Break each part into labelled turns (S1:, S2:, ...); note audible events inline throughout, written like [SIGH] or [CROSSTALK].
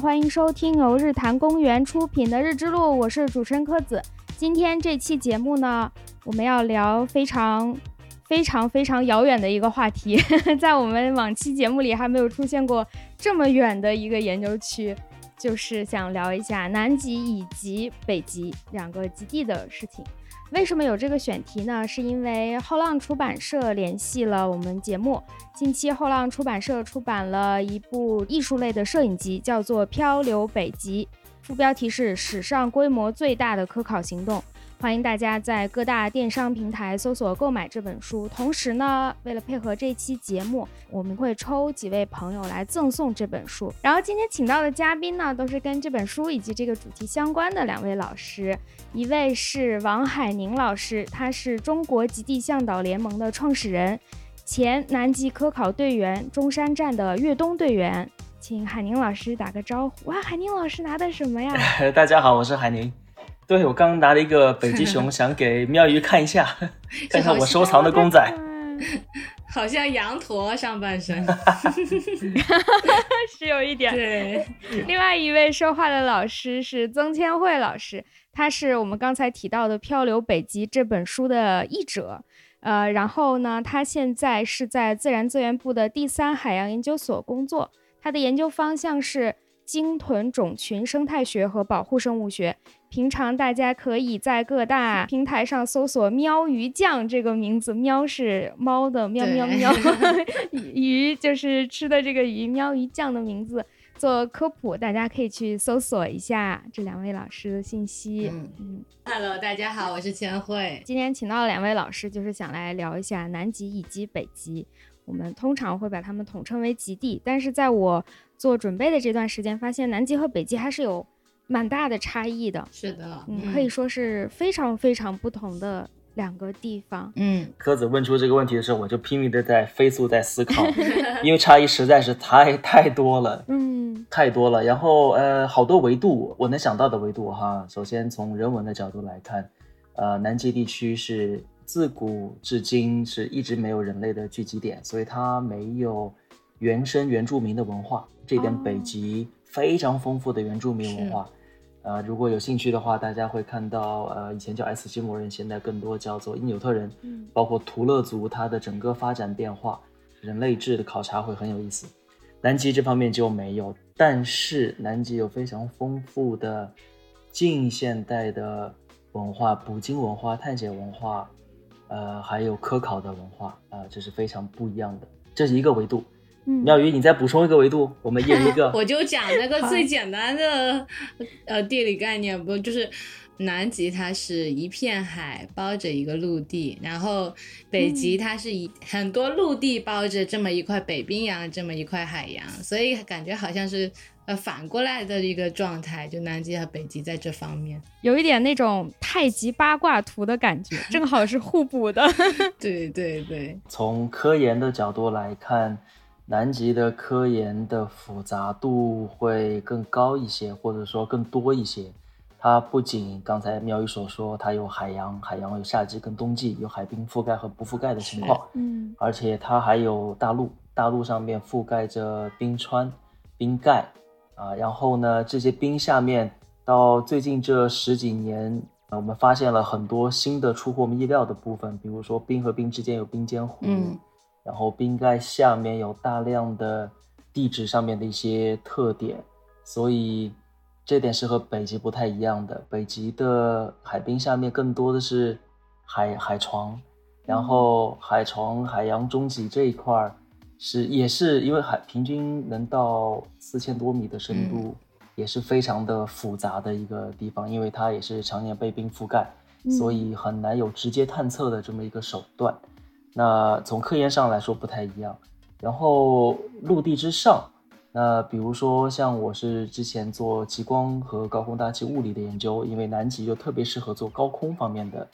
S1: 欢迎收听由日坛公园出品的《日之路》，我是主持人柯子。今天这期节目呢，我们要聊非常、非常、非常遥远的一个话题，[LAUGHS] 在我们往期节目里还没有出现过这么远的一个研究区，就是想聊一下南极以及北极两个极地的事情。为什么有这个选题呢？是因为后浪出版社联系了我们节目。近期后浪出版社出版了一部艺术类的摄影集，叫做《漂流北极》，副标题是“史上规模最大的科考行动”。欢迎大家在各大电商平台搜索购买这本书。同时呢，为了配合这期节目，我们会抽几位朋友来赠送这本书。然后今天请到的嘉宾呢，都是跟这本书以及这个主题相关的两位老师。一位是王海宁老师，他是中国极地向导联盟的创始人，前南极科考队员，中山站的越冬队员。请海宁老师打个招呼。哇，海宁老师拿的什么呀？[LAUGHS]
S2: 大家好，我是海宁。对，我刚拿了一个北极熊，[LAUGHS] 想给妙鱼看一下，[LAUGHS] 看看我收藏的公仔，[LAUGHS]
S3: 好像羊驼上半身，
S1: 是有一点。
S3: 对，
S1: 另外一位说话的老师是曾千惠老师，他是我们刚才提到的《漂流北极》这本书的译者，呃，然后呢，他现在是在自然资源部的第三海洋研究所工作，他的研究方向是。鲸豚种群生态学和保护生物学，平常大家可以在各大平台上搜索“喵鱼酱”这个名字，喵是猫的喵喵喵，[LAUGHS] 鱼就是吃的这个鱼，喵鱼酱的名字做科普，大家可以去搜索一下这两位老师的信息。
S3: 嗯嗯，Hello，大家好，我是千惠，
S1: 今天请到了两位老师，就是想来聊一下南极以及北极。我们通常会把它们统称为极地，但是在我做准备的这段时间，发现南极和北极还是有蛮大的差异的。
S3: 是的，
S1: 嗯，可以说是非常非常不同的两个地方。
S3: 嗯，
S2: 柯子问出这个问题的时候，我就拼命的在飞速在思考 [LAUGHS] [LAUGHS] 因为差异实在是太太多了，
S1: 嗯，
S2: 太多了。然后呃，好多维度，我能想到的维度哈，首先从人文的角度来看，呃，南极地区是。自古至今是一直没有人类的聚集点，所以它没有原生原住民的文化。这点北极非常丰富的原住民文化。呃，如果有兴趣的话，大家会看到，呃，以前叫爱斯基摩人，现在更多叫做因纽特人。嗯，包括图勒族，它的整个发展变化，人类志的考察会很有意思。南极这方面就没有，但是南极有非常丰富的近现代的文化，捕鲸文化、探险文化。呃，还有科考的文化啊，这是非常不一样的，这是一个维度。妙鱼，你再补充一个维度，[LAUGHS] 我们一人一个。[LAUGHS]
S3: 我就讲那个最简单的呃地理概念，不就是南极它是一片海包着一个陆地，然后北极它是一很多陆地包着这么一块北冰洋这么一块海洋，所以感觉好像是。呃，反过来的一个状态，就南极和北极在这方面
S1: 有一点那种太极八卦图的感觉，正好是互补的。[LAUGHS]
S3: 对对对。
S2: 从科研的角度来看，南极的科研的复杂度会更高一些，或者说更多一些。它不仅刚才妙宇所说，它有海洋，海洋有夏季跟冬季，有海冰覆盖和不覆盖的情况，
S1: 嗯，
S2: 而且它还有大陆，大陆上面覆盖着冰川、冰盖。啊，然后呢，这些冰下面到最近这十几年，我们发现了很多新的出乎我们意料的部分，比如说冰和冰之间有冰间湖，
S3: 嗯，
S2: 然后冰盖下面有大量的地质上面的一些特点，所以这点是和北极不太一样的。北极的海冰下面更多的是海海床，然后海床海洋中脊这一块儿。是，也是因为海平均能到四千多米的深度，也是非常的复杂的一个地方，因为它也是常年被冰覆盖，所以很难有直接探测的这么一个手段。那从科研上来说不太一样。然后陆地之上，那比如说像我是之前做极光和高空大气物理的研究，因为南极就特别适合做高空方面的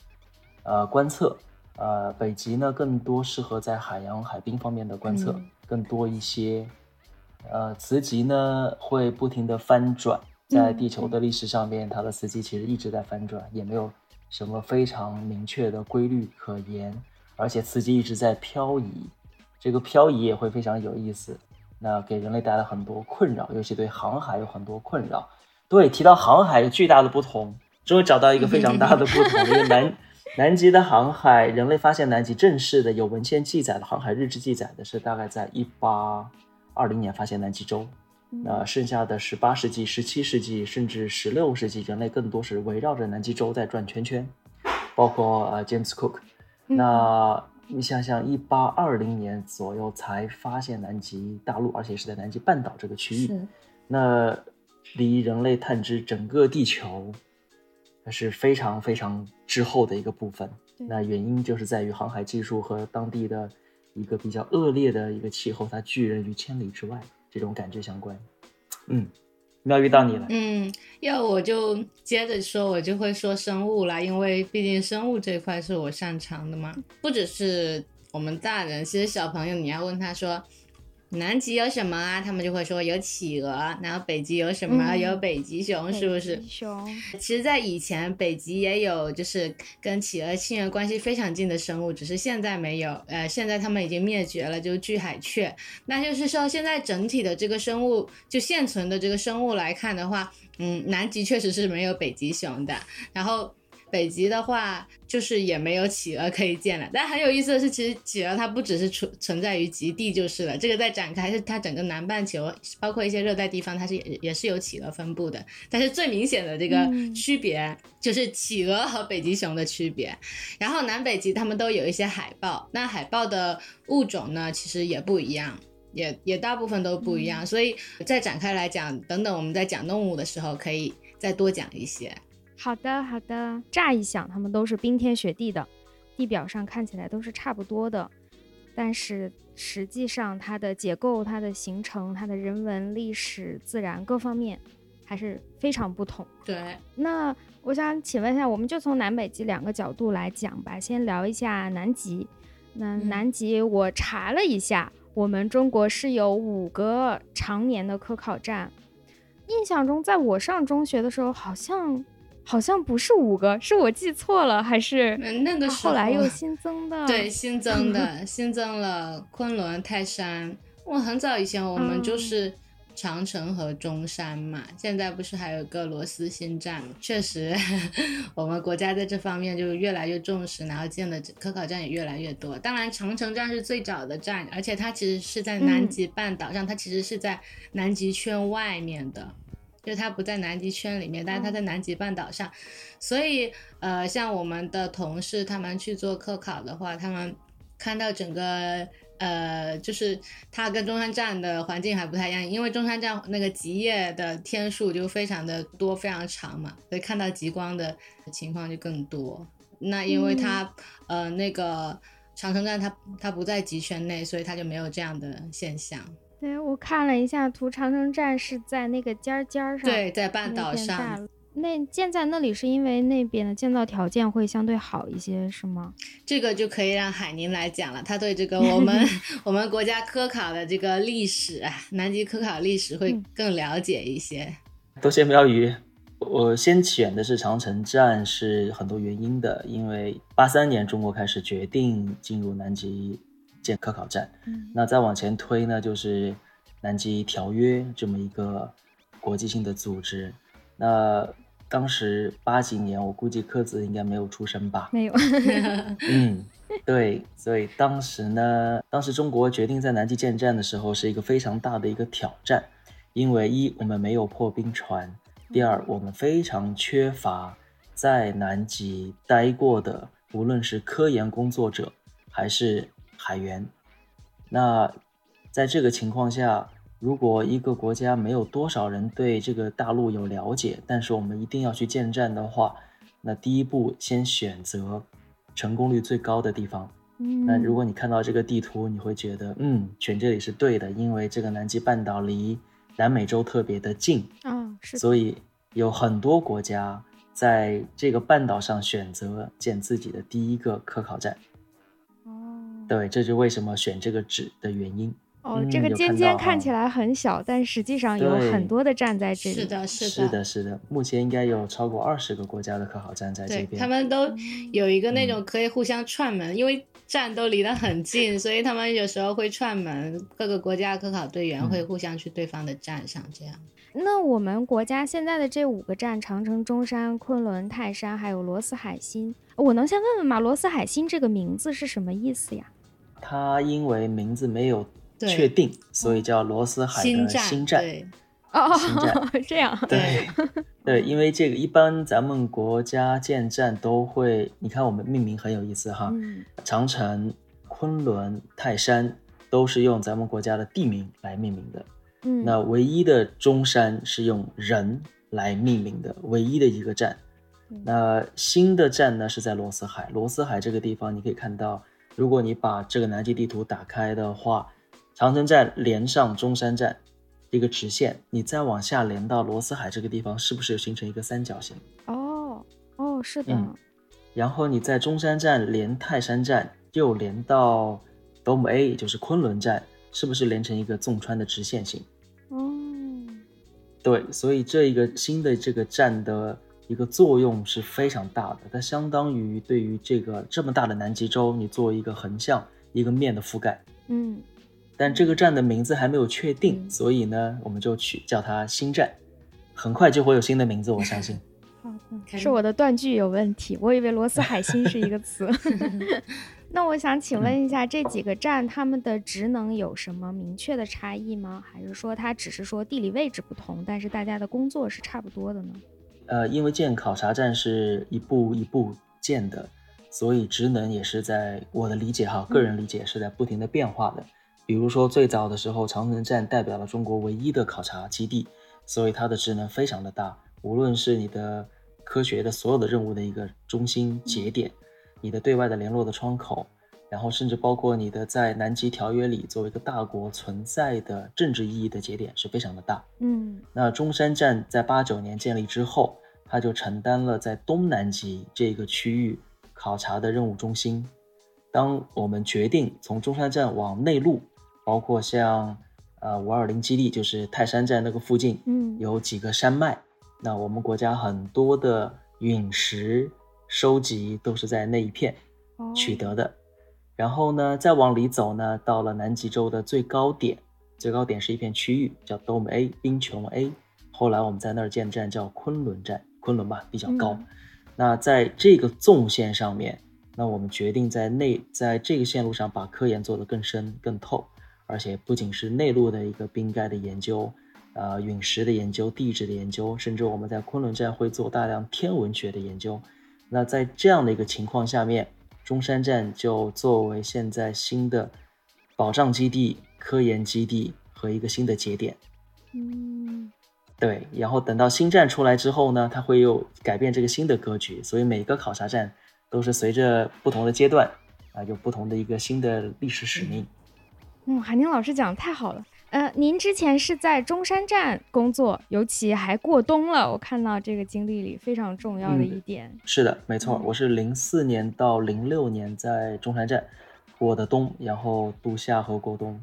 S2: 呃观测。呃，北极呢更多适合在海洋海冰方面的观测更多一些。呃，磁极呢会不停的翻转，在地球的历史上面，它的磁极其实一直在翻转，也没有什么非常明确的规律可言，而且磁极一直在漂移，这个漂移也会非常有意思。那给人类带来很多困扰，尤其对航海有很多困扰。对，提到航海有巨大的不同，终于找到一个非常大的不同，因为南 [LAUGHS] 南极的航海，人类发现南极正式的有文献记载的航海日志记载的是大概在一八二零年发现南极洲。那剩下的十八世纪、十七世纪，甚至十六世纪，人类更多是围绕着南极洲在转圈圈，包括呃，James Cook。那你想想，一八二零年左右才发现南极大陆，而且是在南极半岛这个区域，那离人类探知整个地球，那是非常非常滞后的一个部分。那原因就是在于航海技术和当地的一个比较恶劣的一个气候，它拒人于千里之外。这种感觉相关，嗯，要遇到你了，
S3: 嗯，要我就接着说，我就会说生物啦，因为毕竟生物这块是我擅长的嘛，不只是我们大人，其实小朋友你要问他说。南极有什么啊？他们就会说有企鹅。然后北极有什么？有北极熊，是不是？
S1: 熊。
S3: 其实，在以前，北极也有就是跟企鹅亲缘关系非常近的生物，只是现在没有。呃，现在它们已经灭绝了，就是巨海雀。那就是说，现在整体的这个生物，就现存的这个生物来看的话，嗯，南极确实是没有北极熊的。然后。北极的话，就是也没有企鹅可以见了。但很有意思的是，其实企鹅它不只是存存在于极地就是了。这个在展开是它整个南半球，包括一些热带地方，它是也也是有企鹅分布的。但是最明显的这个区别就是企鹅和北极熊的区别。然后南北极它们都有一些海豹，那海豹的物种呢，其实也不一样，也也大部分都不一样。所以再展开来讲，等等我们在讲动物的时候，可以再多讲一些。
S1: 好的，好的。乍一想，它们都是冰天雪地的，地表上看起来都是差不多的，但是实际上它的结构、它的形成、它的人文、历史、自然各方面还是非常不同。
S3: 对。
S1: 那我想请问一下，我们就从南北极两个角度来讲吧。先聊一下南极。那南极我查了一下，我们中国是有五个常年的科考站。印象中，在我上中学的时候，好像。好像不是五个，是我记错了，还是
S3: 那个
S1: 后来又新增的？[LAUGHS]
S3: 对，新增的，[LAUGHS] 新增了昆仑、泰山。我很早以前我们就是长城和中山嘛，现在不是还有个罗斯新站？确实，[LAUGHS] 我们国家在这方面就越来越重视，然后建的科考站也越来越多。当然，长城站是最早的站，而且它其实是在南极半岛上，它其实是在南极圈外面的。就它不在南极圈里面，但是它在南极半岛上，所以呃，像我们的同事他们去做科考的话，他们看到整个呃，就是它跟中山站的环境还不太一样，因为中山站那个极夜的天数就非常的多，非常长嘛，所以看到极光的情况就更多。那因为它呃那个长城站它它不在极圈内，所以它就没有这样的现象。
S1: 对，我看了一下图，长城站是在那个尖尖上，
S3: 对，在半岛上。
S1: 那建在那里是因为那边的建造条件会相对好一些，是吗？
S3: 这个就可以让海宁来讲了，他对这个我们 [LAUGHS] 我们国家科考的这个历史，南极科考历史会更了解一些。
S2: 多谢妙宇，我先选的是长城站是很多原因的，因为八三年中国开始决定进入南极。建科考站，那再往前推呢，就是南极条约这么一个国际性的组织。那当时八几年，我估计科子应该没有出生吧？
S1: 没有。[LAUGHS]
S2: 嗯，对，所以当时呢，当时中国决定在南极建站的时候，是一个非常大的一个挑战，因为一我们没有破冰船，第二我们非常缺乏在南极待过的，无论是科研工作者还是。海员，那在这个情况下，如果一个国家没有多少人对这个大陆有了解，但是我们一定要去建站的话，那第一步先选择成功率最高的地方。
S1: 嗯，
S2: 那如果你看到这个地图，你会觉得，嗯，选这里是对的，因为这个南极半岛离南美洲特别的近
S1: 啊，是，
S2: 所以有很多国家在这个半岛上选择建自己的第一个科考站。对，这就为什么选这个址的原因。
S1: 哦，
S2: 嗯
S1: 这个尖尖看起来很小，但实际上有很多的站在这里。
S3: 是的，是
S2: 是的，是的，目前应该有超过二十个国家的科考站在这边。
S3: 他们都有一个那
S2: 嗯
S3: 种可以互相串门，因为站都离得很近，所以他们有时候会串门，各个国家科考队员
S2: 嗯
S3: 会互相去对方的站上，这样。
S1: 那我们国家现在的这五个站——长城、中山、昆仑、泰山，还有罗斯海新，我能先问问吗？罗斯海新这个名字是什么意思呀？
S2: 它因为名字没有确定，所以叫罗斯海的
S3: 站，
S2: 新站。
S3: 对
S1: 哦
S2: 新站，[LAUGHS]
S1: 这样。
S2: 对 [LAUGHS] 对，因为这个一般咱们国家建站都会，你看我们命名很有意思哈，
S1: 嗯
S2: 长城、昆仑、泰山都是用咱们国家的地名来命名的。
S1: 嗯，
S2: 那唯一的中山是用人来命名的，唯一的一个站
S1: 嗯。
S2: 那新的站呢是在罗斯海，罗斯海这个地方你可以看到，如果你把这个南极地图打开的话，长城站连上中山站一个直线，你再往下连到罗斯海这个地方，是不是形成一个三角形？
S1: 哦哦，是的。
S2: 嗯然后你在中山站连泰山站，又连到 Dome A，也就是昆仑站，是不是连成一个纵穿的直线型？
S1: 哦，
S2: 对，所以这一个新的这个站的一个作用是非常大的，它相当于对于这个这么大的南极洲，你做一个横向一个面的覆盖。
S1: 嗯
S2: 但这个站的名字还没有确定，
S1: 嗯
S2: 所以呢，我们就取叫它新站，很快就会有新的名字，我相信。[LAUGHS]
S1: 好的，是我的断句有问题，我以为罗斯海新是一个词。[LAUGHS] 那我想请问一下，这几个站他们的职能有什么明确的差异吗？还是说它只是说地理位置不同，但是大家的工作是差不多的呢？
S2: 呃，因为建考察站是一步一步建的，所以职能也是在我的理解哈，个人理解是在不停的变化的。比如说最早的时候，长城站代表了中国唯一的考察基地，所以它的职能非常的大，无论是你的科学的所有的任务的一个中心节点，你的对外的联络的窗口，然后甚至包括你的在南极条约里作为一个大国存在的政治意义的节点是非常的大。
S1: 嗯
S2: 那中山站在八九年建立之后，它就承担了在东南极这个区域考察的任务中心。当我们决定从中山站往内陆，包括像呃五二零基地，就是泰山站那个附近，
S1: 嗯
S2: 有几个山脉，那我们国家很多的陨石收集都是在那一片
S1: 哦
S2: 取得的。然后呢，再往里走呢，到了南极洲的最高点，最高点是一片区域叫 Dome A 冰穹 A。后来我们在那儿建站叫昆仑站，昆仑吧比较高。
S1: 嗯
S2: 那在这个纵线上面，那我们决定在内在这个线路上把科研做得更深更透，而且不仅是内陆的一个冰盖的研究，呃，陨石的研究、地质的研究，甚至我们在昆仑站会做大量天文学的研究。那在这样的一个情况下面，中山站就作为现在新的保障基地、科研基地和一个新的节点。
S1: 嗯
S2: 对，然后等到新站出来之后呢，它会又改变这个新的格局，所以每个考察站都是随着不同的阶段啊，有不同的一个新的历史使命。
S1: 嗯，海宁老师讲的太好了。呃，您之前是在中山站工作，尤其还过冬了，我看到这个经历里非常重要的
S2: 嗯
S1: 一点。
S2: 是的，没错，
S1: 嗯
S2: 我是零四年到零六年在中山站过的冬，然后度夏和过冬，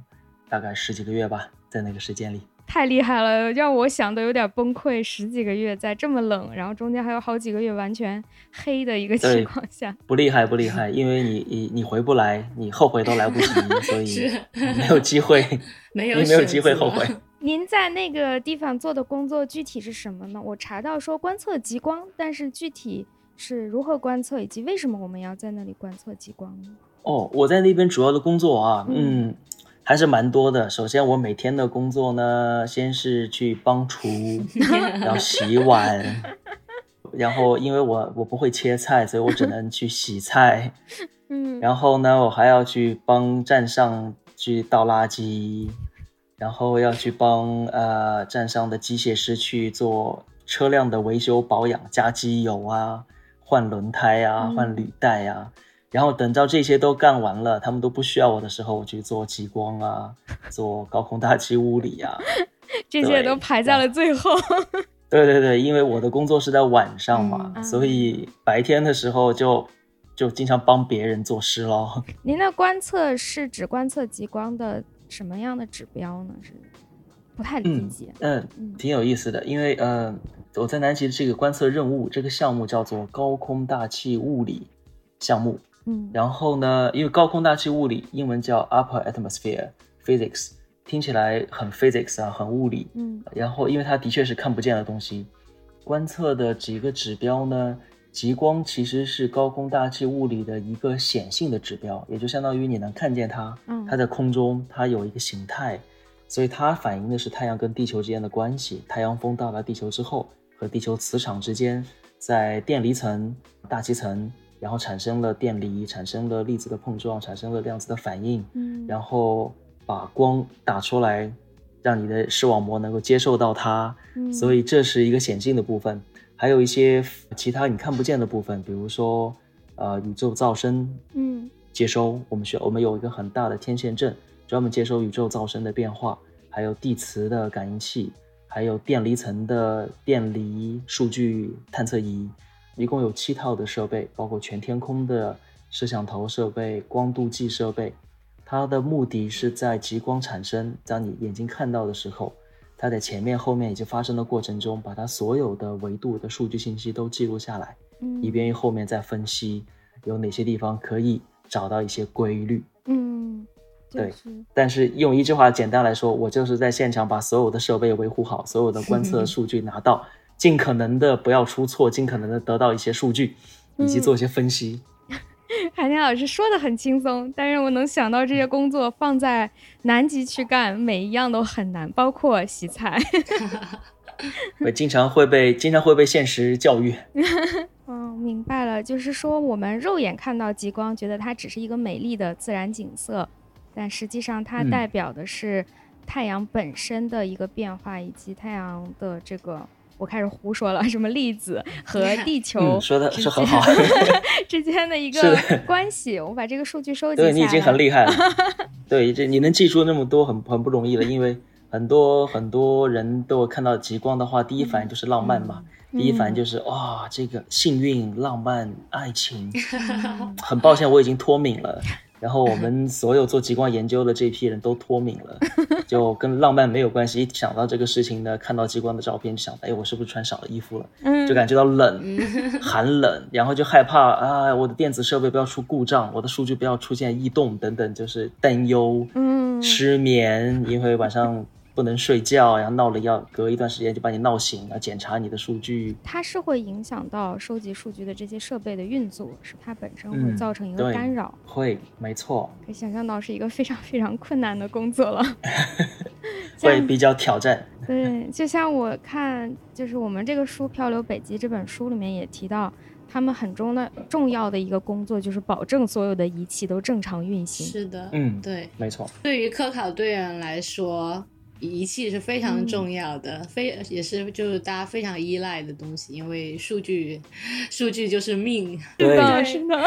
S2: 大概十几个月吧，在那个时间里。
S1: 太厉害了，让我想的有点崩溃。十几个月在这么冷，然后中间还有好几个月完全黑的一个 [LAUGHS] 情况下，
S2: 不厉害，不厉害，因为你你你回不来，你后悔都来不及，所 [LAUGHS] 以没有机会，
S3: 没 [LAUGHS] 有
S2: 你没有机会后悔。
S1: 您在那个地方做的工作具体是什么呢？我查到说观测极光，但是具体是如何观测，以及为什么我们要在那里观测极光呢？
S2: 哦，我在那边主要的工作啊，
S1: 嗯
S2: 嗯，还是蛮多的。首先，我每天的工作呢，先是去帮厨，[LAUGHS] 然后洗碗，然后因为我我不会切菜，所以我只能去洗菜。[LAUGHS]
S1: 嗯，
S2: 然后呢，我还要去帮站上去倒垃圾，然后要去帮呃站上的机械师去做车辆的维修保养，加机油啊，换轮胎啊，
S1: 嗯
S2: 换履带啊。然后等到这些都干完了，他们都不需要我的时候，我去做极光啊，做高空大气物理啊。[LAUGHS]
S1: 这些都排在了最后。
S2: 对对对，因为我的工作是在晚上嘛，
S1: 嗯
S2: 所以白天的时候就就经常帮别人做事咯。
S1: 您的观测是指观测极光的什么样的指标呢？是不太理解。
S2: 嗯，挺有意思的，因为呃，我在南极的这个观测任务这个项目叫做高空大气物理项目。
S1: 嗯，
S2: 然后呢，因为高空大气物理英文叫 Upper Atmosphere Physics，听起来很 physics 啊，很物理。
S1: 嗯，
S2: 然后因为它的确是看不见的东西，观测的几个指标呢，极光其实是高空大气物理的一个显性的指标，也就相当于你能看见它，嗯它在空中它有一个形态。所以它反映的是太阳跟地球之间的关系。太阳风到达地球之后，和地球磁场之间，在电离层、大气层，然后产生了电离，产生了粒子的碰撞，产生了量子的反应，
S1: 嗯，
S2: 然后把光打出来，让你的视网膜能够接受到它。所以这是一个显性的部分。还有一些其他你看不见的部分，比如说呃宇宙噪声，
S1: 嗯，
S2: 接收。我们需要我们有一个很大的天线阵。专门接收宇宙噪声的变化，还有地磁的感应器，还有电离层的电离数据探测仪，一共有七套的设备，包括全天空的摄像头设备、光度计设备。它的目的是在极光产生，当你眼睛看到的时候，它在前面、后面已经发生的过程中，把它所有的维度的数据信息都记录下来，以便于后面再分析有哪些地方可以找到一些规律。
S1: 嗯。
S2: 对，但是用一句话简单来说，我就是在现场把所有的设备维护好，所有的 [LAUGHS] 观测数据拿到，尽可能的不要出错，尽可能的得到一些数据，以及做一些分析。[LAUGHS]
S1: 海天老师说的很轻松，但是我能想到这些工作放在南极去干，每一样都很难，包括洗菜。[LAUGHS]
S2: 我经常会被经常会被现实教育。
S1: 嗯，[LAUGHS] 明白了，就是说我们肉眼看到极光，觉得它只是一个美丽的自然景色。但实际上，它代表的是太阳本身的一个变化，以及太阳的这个，我开始胡说了，[LAUGHS] 什么粒子和 [LAUGHS] 地球
S2: 说的是很好 [LAUGHS]
S1: 之间的一个关系。我把这个数据收集下
S2: 来，对你已经很厉害了。对，这你能记住那么多，很很不容易了。因为很多很多人都看到极光的话，第一反应就是浪漫嘛，第一反应就是哇，这个幸运、浪漫、爱情。很抱歉，我已经脱敏了。然后我们所有做极光研究的这批人都脱敏了，就跟浪漫没有关系。一想到这个事情呢，看到极光的照片就想，哎，我是不是穿少了衣服了？就感觉到冷，寒冷，然后就害怕啊，我的电子设备不要出故障，我的数据不要出现异动等等，就是担忧，失眠，因为晚上。不能睡觉，然后闹了要隔一段时间就把你闹醒，要检查你的数据。
S1: 它是会影响到收集数据的这些设备的运作，是它本身会造成一个干扰。
S2: 会，没错。
S1: 可以想象到是一个非常非常困难的工作了。[LAUGHS]
S2: 会比较挑战。
S1: 对，就像我看，就是我们这个书《漂流北极》这本书里面也提到，他们很重的重要的一个工作就是保证所有的仪器都正常运行。
S3: 是的，
S2: 嗯，
S3: 对，
S2: 没错。
S3: 对于科考队员来说。仪器是非常重要的，非也是就是大家非常依赖的东西，因为数据，数据就是命。
S2: 对，
S1: 是的，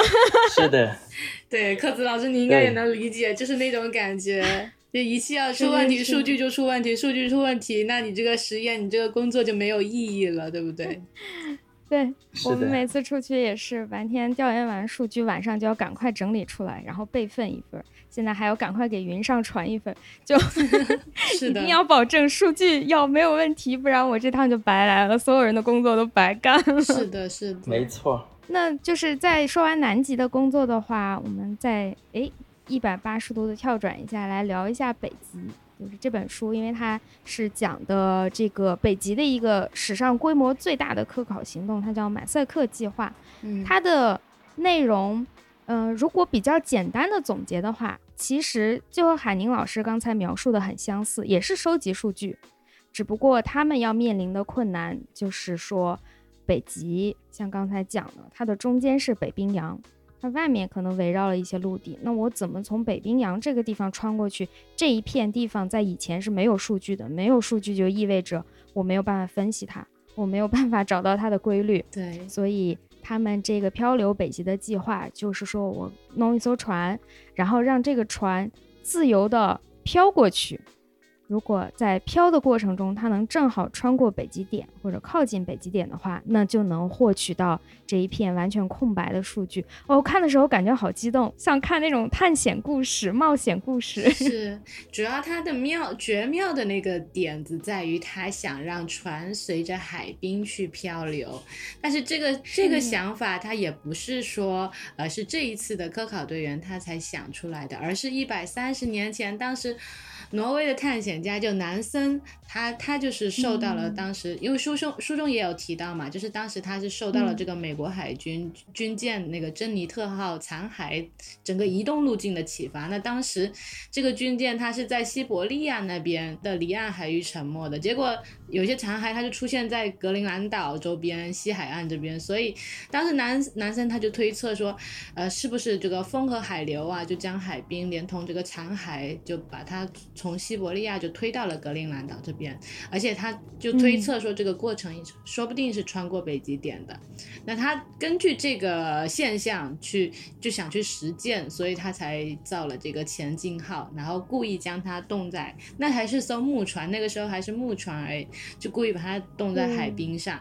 S2: 是的。[LAUGHS]
S3: 对，克子老师，你应该也能理解，就是那种感觉，[LAUGHS] 就仪器要出问题，数据就出问题，数据出问题，那你这个实验，你这个工作就没有意义了，对不对？[LAUGHS]
S1: 对我们每次出去也是白天调研完数据，晚上就要赶快整理出来，然后备份一份。现在还要赶快给云上传一份，就 [LAUGHS] 一定要保证数据要没有问题，不然我这趟就白来了，所有人的工作都白干了。
S3: 是 [LAUGHS] 的，是的，
S2: 没错。
S1: 那就是在说完南极的工作的话，我们再诶一百八十度的跳转一下来聊一下北极。就是这本书，因为它是讲的这个北极的一个史上规模最大的科考行动，它叫马赛克计划。
S3: 嗯，
S1: 它的内容。嗯，如果比较简单的总结的话，其实就和海宁老师刚才描述的很相似，也是收集数据，只不过他们要面临的困难就是说，北极像刚才讲的，它的中间是北冰洋，它外面可能围绕了一些陆地，那我怎么从北冰洋这个地方穿过去？这一片地方在以前是没有数据的，没有数据就意味着我没有办法分析它，我没有办法找到它的规律，
S3: 对，
S1: 所以。他们这个漂流北极的计划，就是说我弄一艘船，然后让这个船自由的飘过去，如果在飘的过程中，它能正好穿过北极点或者靠近北极点的话，那就能获取到这一片完全空白的数据。我看的时候感觉好激动，像看那种探险故事、冒险故事。[LAUGHS]
S3: 是，主要它的妙绝妙的那个点子在于，它想让船随着海冰去漂流。但是这个这个想法，它也不是说，呃，是这一次的科考队员他才想出来的，而是一百三十年前，当时。挪威的探险家就南森，他他就是受到了当时，因为书中书中也有提到嘛，就是当时他是受到了这个美国海军军舰那个珍妮特号残骸整个移动路径的启发。那当时这个军舰它是在西伯利亚那边的离岸海域沉没的，结果有些残骸它就出现在格陵兰岛周边西海岸这边，所以当时南南森他就推测说，呃，是不是这个风和海流啊，就将海冰连同这个残骸就把它。从西伯利亚就推到了格陵兰岛这边，而且他就推测说这个过程说不定是穿过北极点的。那他根据这个现象去就想去实践，所以他才造了这个前进号，然后故意将它冻在那还是艘木船，那个时候还是木船而已，就故意把它冻在海冰上。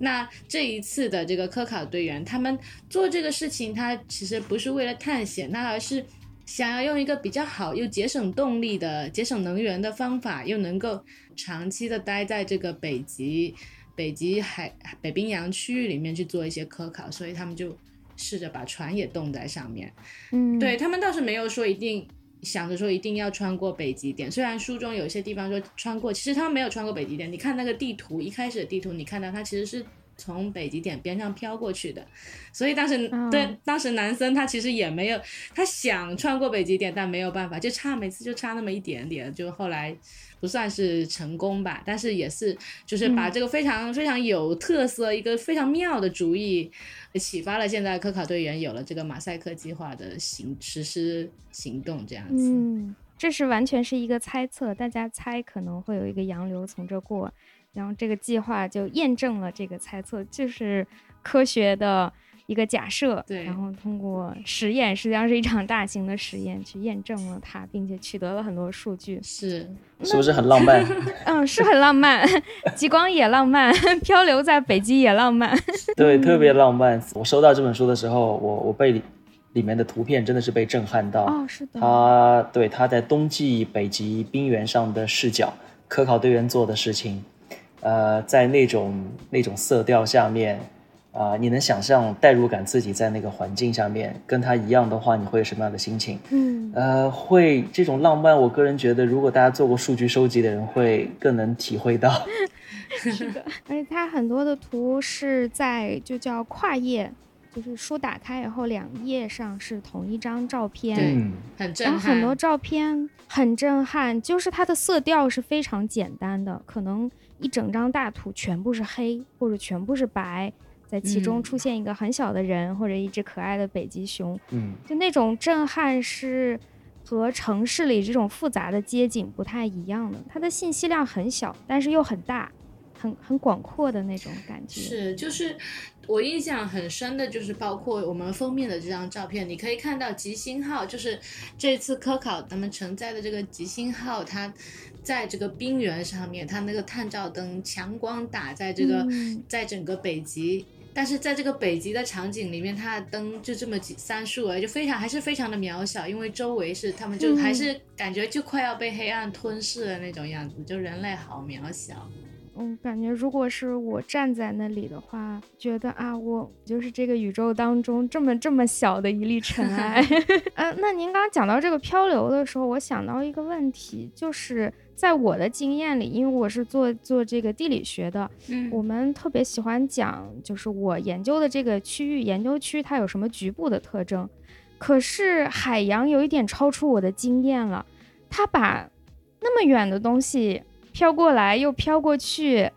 S3: 那这一次的这个科考队员他们做这个事情，他其实不是为了探险，那而是。想要用一个比较好又节省动力的、节省能源的方法，又能够长期的待在这个北极、北极海、北冰洋区域里面去做一些科考，所以他们就试着把船也冻在上面。
S1: 嗯，
S3: 对他们倒是没有说一定想着说一定要穿过北极点，虽然书中有些地方说穿过，其实他们没有穿过北极点。你看那个地图，一开始的地图，你看到它其实是。从北极点边上飘过去的，所以当时对当时男生他其实也没有，他想穿过北极点，但没有办法，就差每次就差那么一点点，就后来不算是成功吧，但是也是就是把这个非常非常有特色一个非常妙的主意，启发了现在科考队员有了这个马赛克计划的行实施行动这样子。
S1: 嗯，这是完全是一个猜测，大家猜可能会有一个洋流从这过。然后这个计划就验证了这个猜测，就是科学的一个假设。
S3: 对，
S1: 然后通过实验，实际上是一场大型的实验，去验证了它，并且取得了很多数据。
S3: 是，
S2: 是不是很浪漫？[LAUGHS]
S1: 嗯，是很浪漫。[LAUGHS] 极光也浪漫，[LAUGHS] 漂流在北极也浪漫。
S2: 对，特别浪漫。我收到这本书的时候，我我被里里面的图片真的是被震撼到。
S1: 哦，是的。
S2: 他对他在冬季北极冰原上的视角，科考队员做的事情。呃，在那种那种色调下面，啊，你能想象代入感自己在那个环境下面跟他一样的话，你会有什么样的心情？
S1: 嗯，
S2: 呃，会这种浪漫，我个人觉得，如果大家做过数据收集的人，会更能体会到。[LAUGHS]
S1: 是的，而且它很多的图是在就叫跨页，就是书打开以后两页上是同一张照片，
S3: 对，很震撼。
S1: 然后很多照片很震撼，就是它的色调是非常简单的，可能。一整张大图全部是黑或者全部是白，在其中出现一个很小的人或者一只可爱的北极熊，
S2: 嗯，
S1: 就那种震撼是和城市里这种复杂的街景不太一样的。它的信息量很小，但是又很大，很很广阔的那种感觉。
S3: 是，就是我印象很深的，就是包括我们封面的这张照片，你可以看到吉星号，就是这次科考咱们承载的这个吉星号，它。在这个冰原上面，它那个探照灯强光打在这个，在整个北极，但是在这个北极的场景里面，它的灯就这么几三束而已，就非常还是非常的渺小，因为周围是他们就还是感觉就快要被黑暗吞噬的那种样子，就人类好渺小。
S1: 嗯，感觉如果是我站在那里的话，觉得啊，我就是这个宇宙当中这么这么小的一粒尘埃。[LAUGHS] 嗯，那您刚刚讲到这个漂流的时候，我想到一个问题，就是。在我的经验里，因为我是做做这个地理学的，
S3: 嗯，
S1: 我们特别喜欢讲，就是我研究的这个区域研究区它有什么局部的特征。可是海洋有一点超出我的经验了，它把那么远的东西飘过来又飘过去，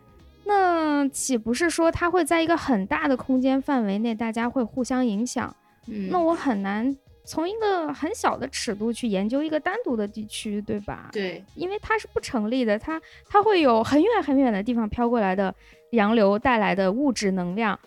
S1: 那岂不是说它会在一个很大的空间范围内，大家会互相影响？
S3: 嗯，
S1: 那我很难。从一个很小的尺度去研究一个单独的地区，对吧？
S3: 对，
S1: 因为它是不成立的，它它会有很远很远的地方飘过来的洋流带来的物质能量，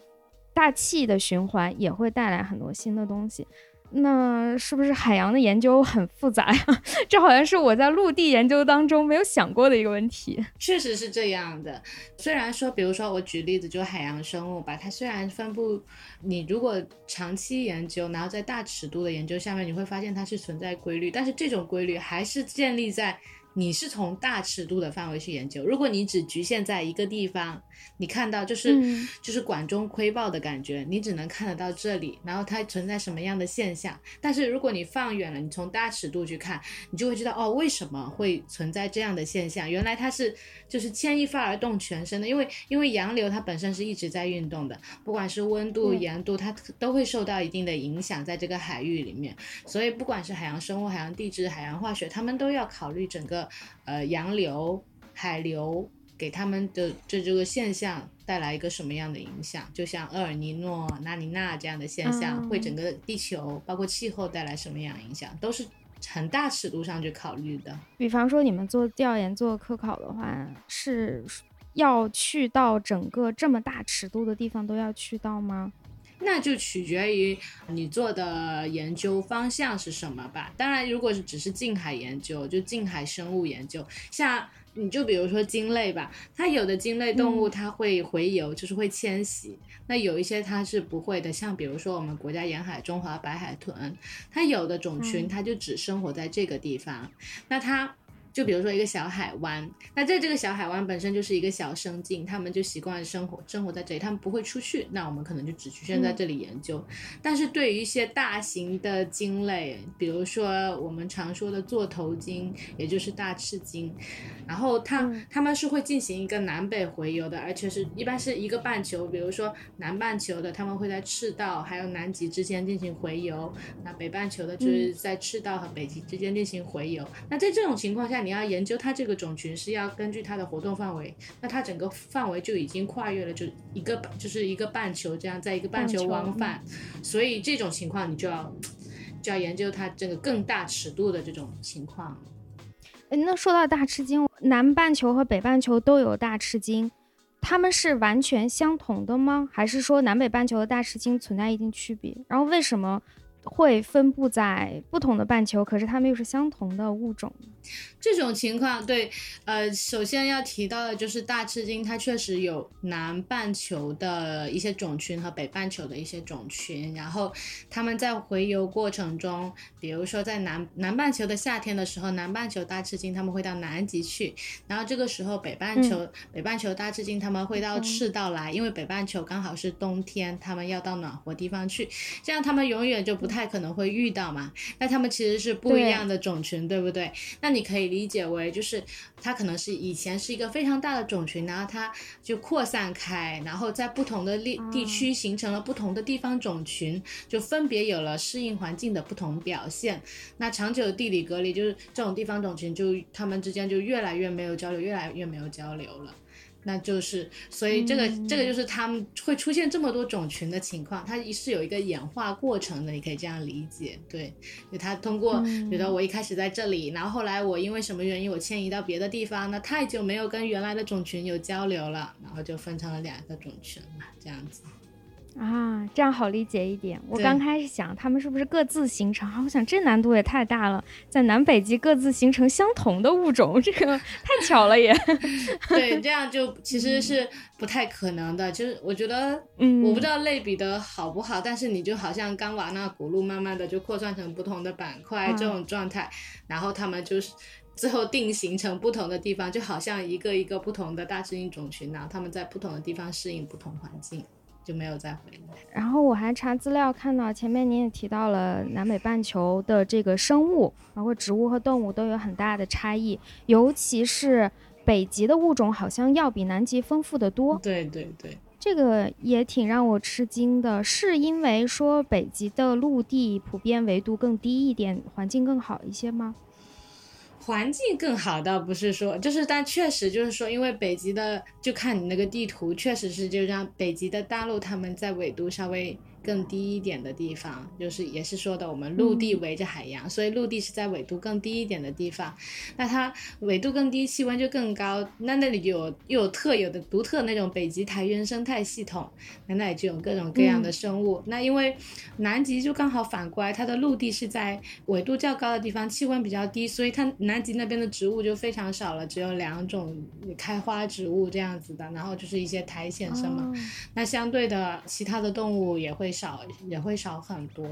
S1: 大气的循环也会带来很多新的东西。那是不是海洋的研究很复杂呀？[LAUGHS] 这好像是我在陆地研究当中没有想过的一个问题。
S3: 确实是这样的。虽然说，比如说我举例子，就海洋生物吧，它虽然分布，你如果长期研究，然后在大尺度的研究下面，你会发现它是存在规律，但是这种规律还是建立在。你是从大尺度的范围去研究，如果你只局限在一个地方，你看到就是就是管中窥豹的感觉，你只能看得到这里，然后它存在什么样的现象。但是如果你放远了，你从大尺度去看，你就会知道哦，为什么会存在这样的现象？原来它是就是牵一发而动全身的，因为因为洋流它本身是一直在运动的，不管是温度、盐度，它都会受到一定的影响，在这个海域里面。所以不管是海洋生物、海洋地质、海洋化学，他们都要考虑整个。呃，洋流、海流给他们的这这个现象带来一个什么样的影响？就像厄尔尼诺、拉尼娜这样的现象，会整个地球包括气候带来什么样影响，都是很大尺度上去考虑的。
S1: 比方说，你们做调研、做科考的话，是要去到整个这么大尺度的地方都要去到吗？
S3: 那就取决于你做的研究方向是什么吧。当然，如果是只是近海研究，就近海生物研究，像你就比如说鲸类吧，它有的鲸类动物它会洄游，就是会迁徙。那有一些它是不会的，像比如说我们国家沿海中华白海豚，它有的种群它就只生活在这个地方，那它。就比如说一个小海湾，那在这个小海湾本身就是一个小生境，他们就习惯生活生活在这里，他们不会出去，那我们可能就只局限在这里研究。但是对于一些大型的鲸类，比如说我们常说的座头鲸，也就是大翅鲸，然后它它们是会进行一个南北回游的，而且是一般是一个半球，比如说南半球的，他们会在赤道还有南极之间进行回游，那北半球的就是在赤道和北极之间进行回游。那在这种情况下，你要研究它这个种群是要根据它的活动范围，那它整个范围就已经跨越了，就一个就是一个半球这样，在一个半球往返，所以这种情况你就要就要研究它这个更大尺度的这种情况。
S1: 哎，那说到大吃鲸，南半球和北半球都有大吃鲸，它们是完全相同的吗？还是说南北半球的大吃鲸存在一定区别？然后为什么？会分布在不同的半球，可是它们又是相同的物种。
S3: 这种情况，对，呃，首先要提到的就是大赤鲸，它确实有南半球的一些种群和北半球的一些种群。然后它们在回游过程中，比如说在南南半球的夏天的时候，南半球大赤鲸它们会到南极去，然后这个时候北半球北半球大赤鲸它们会到赤道来，因为北半球刚好是冬天，它们要到暖和地方去，这样它们永远就不太。太可能会遇到嘛？那它们其实是不一样的种群，对不对？那你可以理解为，就是它可能是以前是一个非常大的种群，然后它就扩散开，然后在不同的地地区形成了不同的地方种群，就分别有了适应环境的不同表现。那长久的地理隔离，就是这种地方种群就它们之间就越来越没有交流，越来越没有交流了。那就是，所以这个这个就是他们会出现这么多种群的情况，它是有一个演化过程的，你可以这样理解，对，就它通过，比如说我一开始在这里，然后后来我因为什么原因我迁移到别的地方，那太久没有跟原来的种群有交流了，然后就分成了两个种群嘛，这样子。
S1: 啊，这样好理解一点。我刚开始想，他们是不是各自形成？啊，我想这难度也太大了，在南北极各自形成相同的物种，这个 [LAUGHS] 太巧了也。
S3: 对，这样就 [LAUGHS] 其实是不太可能的。就是我觉得，嗯，我不知道类比的好不好，但是你就好像刚瓦纳古路慢慢的就扩散成不同的板块这种状态，然后他们就是最后定形成不同的地方，就好像一个一个不同的大适应种群，然后他们在不同的地方适应不同环境。就没有再回来。
S1: 然后我还查资料看到，前面您也提到了南北半球的这个生物，包括植物和动物都有很大的差异，尤其是北极的物种好像要比南极丰富的多。
S3: 对对对，
S1: 这个也挺让我吃惊的，是因为说北极的陆地普遍纬度更低一点，环境更好一些吗？
S3: 环境更好，倒不是说，就是，但确实就是说，因为北极的，就看你那个地图，确实是就让北极的大陆他们在纬度稍微更低一点的地方，就是也是说的我们陆地围着海洋，所以陆地是在纬度更低一点的地方。那它纬度更低，气温就更高，那那里有又有特有的独特那种北极苔原生态系统，那那里就有各种各样的生物。那因为南极就刚好反过来，它的陆地是在纬度较高的地方，气温比较低，所以它南极那边的植物就非常少了，只有两种开花植物这样子的，然后就是一些苔藓什么。那相对的，其他的动物也会少，也会少很多。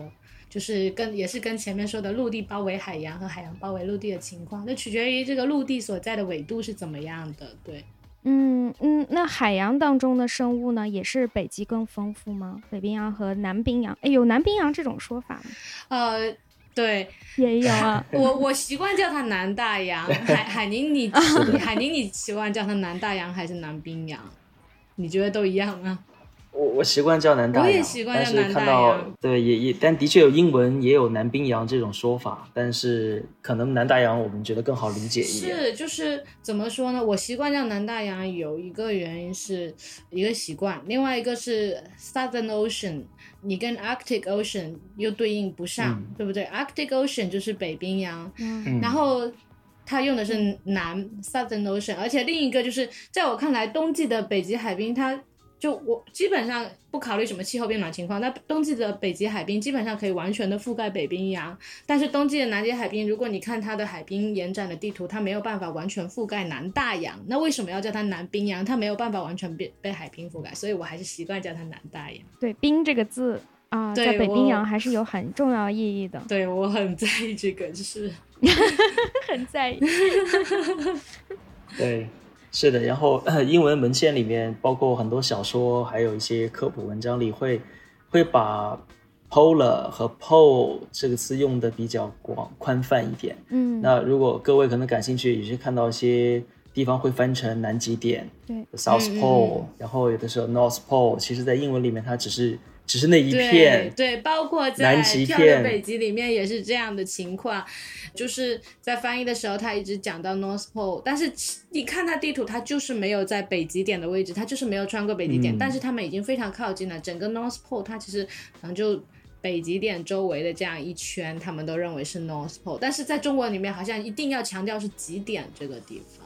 S3: 就是跟也是跟前面说的陆地包围海洋和海洋包围陆地的情况，那取决于这个陆地所在的纬度是怎么样的。对，
S1: 嗯嗯，那海洋当中的生物呢，也是北极更丰富吗？北冰洋和南冰洋？哎，有南冰洋这种说法吗？
S3: 呃，对，
S1: 也有啊。
S3: 我我习惯叫它南大洋。海海宁，[LAUGHS] 你海宁，你习惯叫它南大洋还是南冰洋？你觉得都一样吗？
S2: 我我习惯叫南大洋，但是看到对也也，但的确有英文也有南冰洋这种说法，但是可能南大洋我们觉得更好理解一
S3: 点。是，就是怎么说呢？我习惯叫南大洋，有一个原因是一个习惯，另外一个是 Southern Ocean，你跟 Arctic Ocean 又对应不上，对不对？Arctic Ocean 就是北冰洋，嗯然后它用的是南 Southern Ocean，而且另一个就是在我看来，冬季的北极海冰它。就我基本上不考虑什么气候变暖情况，那冬季的北极海冰基本上可以完全的覆盖北冰洋，但是冬季的南极海冰，如果你看它的海冰延展的地图，它没有办法完全覆盖南大洋。那为什么要叫它南冰洋？它没有办法完全被被海冰覆盖，所以我还是习惯叫它南大洋。
S1: 对“冰”这个字啊，在北冰洋还是有很重要意义的。
S3: 对我很在意这个，就是 [LAUGHS]
S1: 很在意。[LAUGHS]
S2: 对。是的，然后英文文献里面，包括很多小说，还有一些科普文章里，会会把 polar 和 pole 这个词用的比较广宽泛一点。
S1: 嗯，
S2: 那如果各位可能感兴趣，也是看到一些地方会翻成南极点，
S1: 对
S2: ，South Pole，然后有的时候 North Pole，其实在英文里面它只是。只是那一片，
S3: 对，包括在跳的北极里面也是这样的情况，就是在翻译的时候，他一直讲到 North Pole，但是你看他地图，他就是没有在北极点的位置，他就是没有穿过北极点，但是他们已经非常靠近了。整个 North Pole 它其实可能就北极点周围的这样一圈，他们都认为是 North Pole，但是在中国里面好像一定要强调是极点这个地方。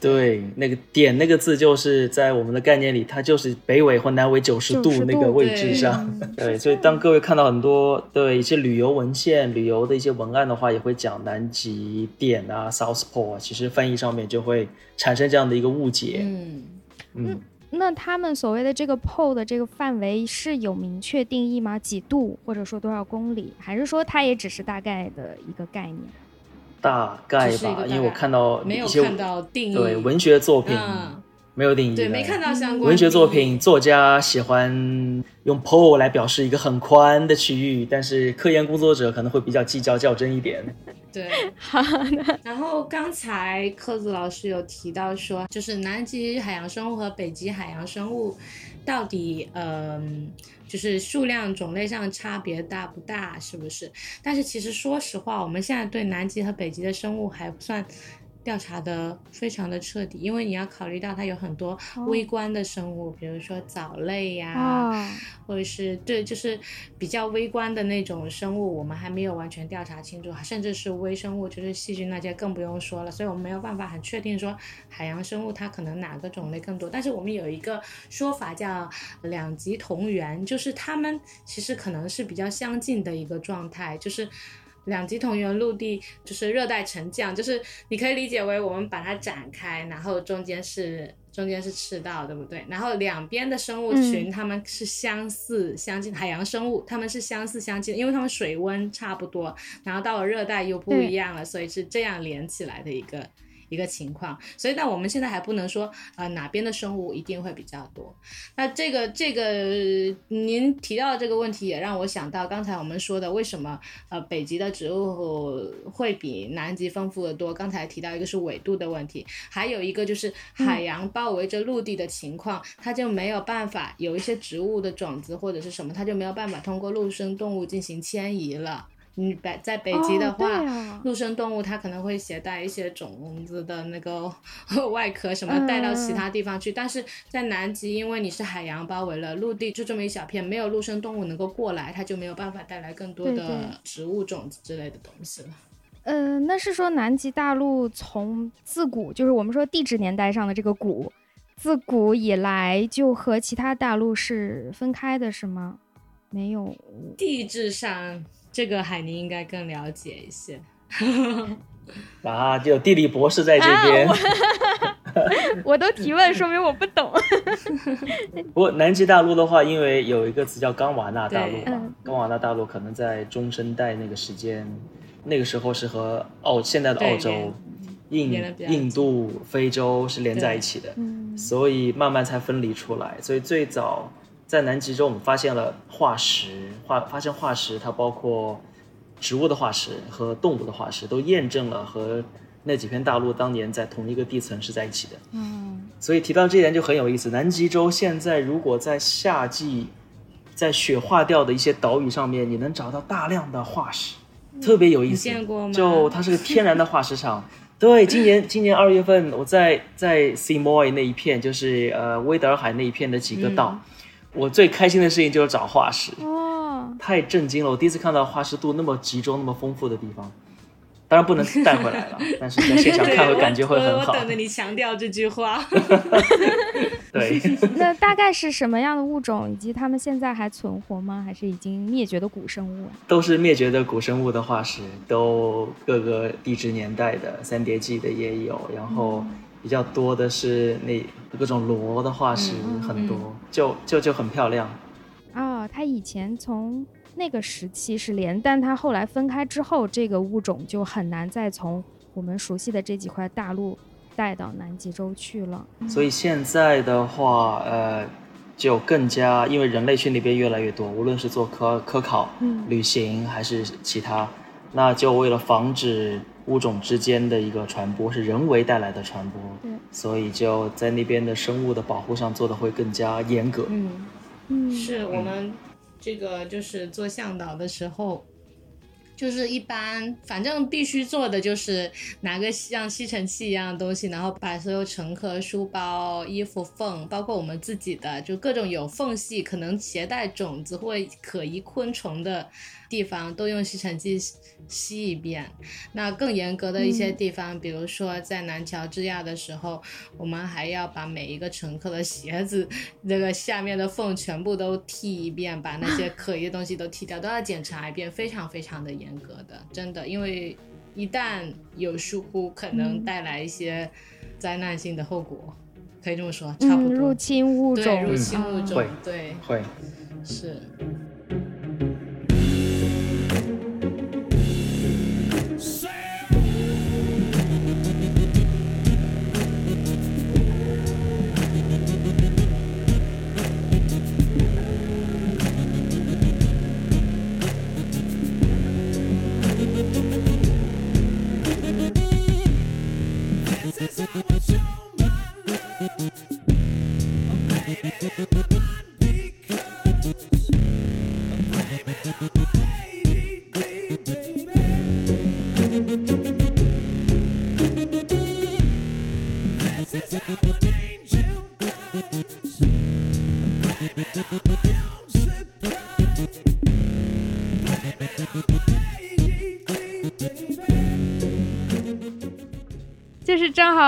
S2: 对，那个点那个字就是在我们的概念里，它就是北纬或南纬九十度那个位置上。[LAUGHS] 对，所以当各位看到很多对一些旅游文献、旅游的一些文案的话，也会讲南极点啊，South Pole 啊，其实翻译上面就会产生这样的一个误解。
S3: 嗯
S1: 嗯，那他们所谓的这个 pole 的这个范围是有明确定义吗？几度，或者说多少公里，还是说它也只是大概的一个概念？
S2: 大概吧，因为我看到
S3: 没有看到定义，
S2: 对文学作品没有定义，
S3: 对没看到相关
S2: 文学作品，作家喜欢用 pole 来表示一个很宽的区域，但是科研工作者可能会比较计较较真一点。
S3: 对，[LAUGHS]
S1: 好的。
S3: 然后刚才科子老师有提到说，就是南极海洋生物和北极海洋生物到底，嗯。就是数量种类上差别大不大，是不是？但是其实说实话，我们现在对南极和北极的生物还不算。调查的非常的彻底，因为你要考虑到它有很多微观的生物，比如说藻类呀，或者是对，就是比较微观的那种生物，我们还没有完全调查清楚，甚至是微生物，就是细菌那些更不用说了，所以我们没有办法很确定说海洋生物它可能哪个种类更多。但是我们有一个说法叫两极同源，就是它们其实可能是比较相近的一个状态，就是。两极同源陆地就是热带沉降，就是你可以理解为我们把它展开，然后中间是中间是赤道，对不对？然后两边的生物群它们是相似相近，海洋生物它们是相似相近，因为它们水温差不多，然后到了热带又不一样了，所以是这样连起来的一个。一个情况，所以那我们现在还不能说啊哪边的生物一定会比较多。那这个这个您提到的这个问题也让我想到刚才我们说的，为什么呃北极的植物会比南极丰富的多？刚才提到一个是纬度的问题，还有一个就是海洋包围着陆地的情况，它就没有办法有一些植物的种子或者是什么，它就没有办法通过陆生动物进行迁移了。你北在北极的话，
S1: 哦啊
S3: 陆生动物它可能会携带一些种子的那个 [LAUGHS] 外壳什么带到其他地方去，但是在南极，因为你是海洋包围了，陆地就这么一小片，没有陆生动物能够过来，它就没有办法带来更多的植物种子之类的东西了。
S1: 呃，那是说南极大陆从自古就是我们说地质年代上的这个古，自古以来就和其他大陆是分开的，是吗？没有，
S3: 地质上，这个海宁应该更了解一些。[LAUGHS]
S2: 啊，就地理博士在这
S1: 啊
S2: 边。[LAUGHS]
S1: 我都提问，说明我不懂。
S2: 不过南极大陆的话，因为有一个词叫冈瓦纳大陆嘛
S1: 嗯，
S2: 冈瓦纳大陆可能在中生代那个时间，那个时候是和澳现在的澳洲、印印度、非洲是连在一起的，
S1: 嗯
S2: 所以慢慢才分离出来。所以最早在南极洲，我们发现了化石，化发现化石，它包括植物的化石和动物的化石，都验证了和那几片大陆当年在同一个地层是在一起的。
S1: 嗯
S2: 所以提到这一点就很有意思。南极洲现在如果在夏季，在雪化掉的一些岛屿上面，你能找到大量的化石，特别有意思。
S3: 见过吗
S2: 就它是个天然的化石场。对，今年今年二月份我在在 Seymour 那一片，就是呃威德尔海那一片的几个岛，我最开心的事情就是找化石，
S1: 哦，
S2: 太震惊了！我第一次看到化石度那么集中、那么丰富的地方。当然不能带回来了，[LAUGHS] 但是在现场看会感觉会很好
S3: 我。我等着你强调这句话。[LAUGHS] [LAUGHS]
S2: 对。
S1: 那大概是什么样的物种，以及它们现在还存活吗？还是已经灭绝的古生物啊？
S2: 都是灭绝的古生物的化石，都各个地质年代的，三叠纪的也有，然后比较多的是那各种螺的化石，
S3: 嗯
S2: 很多，就就就很漂亮。
S1: 哦，它以前从那个时期是连，但它后来分开之后，这个物种就很难再从我们熟悉的这几块大陆带到南极洲去了。
S2: 所以现在的话，呃，就更加因为人类去那边越来越多，无论是做科科考、
S1: 嗯
S2: 旅行还是其他，那就为了防止物种之间的一个传播是人为带来的传播，
S1: 嗯
S2: 所以就在那边的生物的保护上做的会更加严格。
S3: 嗯，
S1: 嗯，
S3: 是我们这个就是做向导的时候。就是一般，反正必须做的就是拿个像吸尘器一样的东西，然后把所有乘客书包、衣服缝，包括我们自己的，就各种有缝隙、可能携带种子或可疑昆虫的地方，都用吸尘器吸吸一遍。那更严格的一些地方，比如说在南乔治亚的时候，我们还要把每一个乘客的鞋子那个下面的缝全部都剃一遍，把那些可疑的东西都剃掉，都要检查一遍，非常非常的严格的，真的，因为一旦有疏忽，可能带来一些灾难性的后果，可以这么说，差不
S1: 嗯，
S3: 多。
S1: 入侵物
S3: 对
S1: 种，
S3: 入侵物
S1: 啊
S3: 种，
S2: 会
S3: 对，
S2: 会。
S3: 是。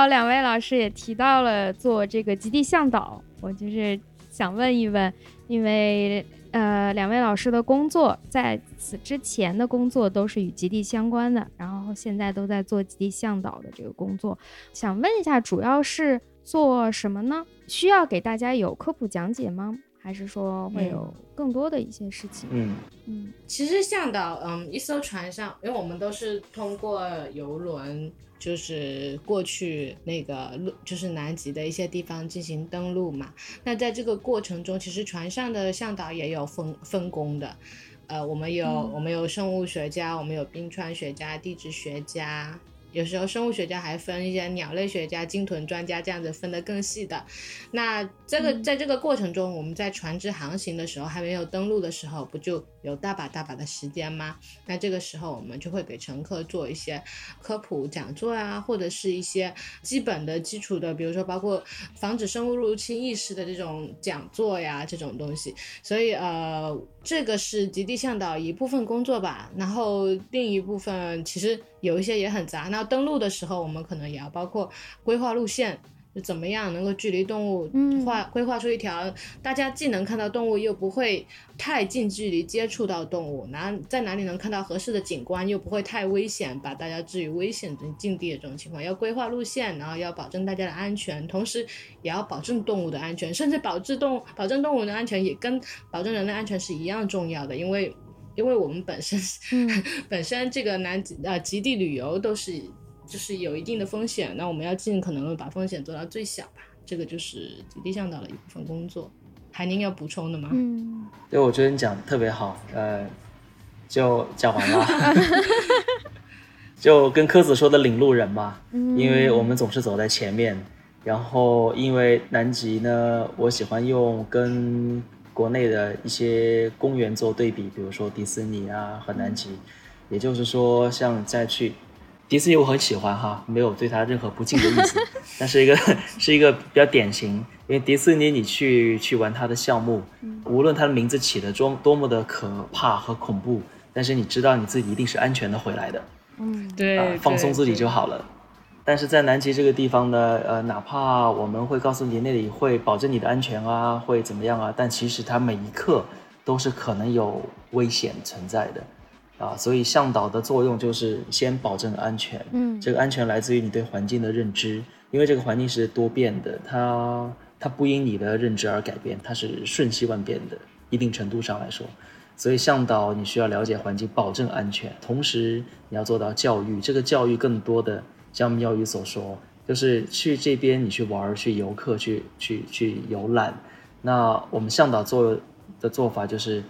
S1: 好两位老师也提到了做这个极地向导，我就是想问一问，因为呃两位老师的工作在此之前的工作都是与极地相关的，然后现在都在做极地向导的这个工作，想问一下，主要是做什么呢？需要给大家有科普讲解吗？还是说会有更多的一些事情？
S2: 嗯，
S1: 嗯
S3: 其实向导，嗯，一艘船上，因为我们都是通过游轮，就是过去那个路，就是南极的一些地方进行登陆嘛。那在这个过程中，其实船上的向导也有分分工的，呃，我们有、
S1: 嗯
S3: 我们有生物学家，我们有冰川学家、地质学家。有时候生物学家还分一些鸟类学家、鲸豚专家这样子分得更细的。那这个在这个过程中，我们在船只航行的时候，还没有登陆的时候，不就有大把大把的时间吗？那这个时候，我们就会给乘客做一些科普讲座啊，或者是一些基本的基础的，比如说包括防止生物入侵意识的这种讲座呀，这种东西。所以呃，这个是极地向导一部分工作吧。然后另一部分其实有一些也很杂。那登陆的时候，我们可能也要包括规划路线。就怎么样能够距离动物画规划出一条，大家既能看到动物，又不会太近距离接触到动物，哪在哪里能看到合适的景观，又不会太危险，把大家置于危险的境地的这种情况，要规划路线，然后要保证大家的安全，同时也要保证动物的安全，甚至保质动保证动物的安全也跟保证人的安全是一样重要的，因为因为我们本身 [LAUGHS] 本身这个南极呃极地旅游都是。就是有一定的风险，那我们要尽可能的把风险做到最小吧。这个就是极地向导的一部分工作。海宁要补充的吗？
S1: 嗯，
S2: 对，我觉得你讲特别好，呃，就讲完了，[LAUGHS] 就跟柯子说的领路人嘛，因为我们总是走在前面。然后因为南极呢，我喜欢用跟国内的一些公园做对比，比如说迪士尼啊和南极，也就是说像再去。迪士尼我很喜欢哈，没有对它任何不敬的意思，[LAUGHS] 但是一个 [LAUGHS] 是一个比较典型，因为迪士尼你去去玩它的项目，无论它的名字起的多多么的可怕和恐怖，但是你知道你自己一定是安全的回来的，
S3: 嗯，对，
S2: 放松自己就好了。但是在南极这个地方呢，呃，哪怕我们会告诉你那里会保证你的安全啊，会怎么样啊，但其实它每一刻都是可能有危险存在的。啊，所以向导的作用就是先保证安全。
S1: 嗯，
S2: 这个安全来自于你对环境的认知，因为这个环境是多变的，它它不因你的认知而改变，它是瞬息万变的。一定程度上来说，所以向导你需要了解环境，保证安全，同时你要做到教育。这个教育更多的像妙宇所说，就是去这边你去玩，去游客，去去去游览。那我们向导做的做法就是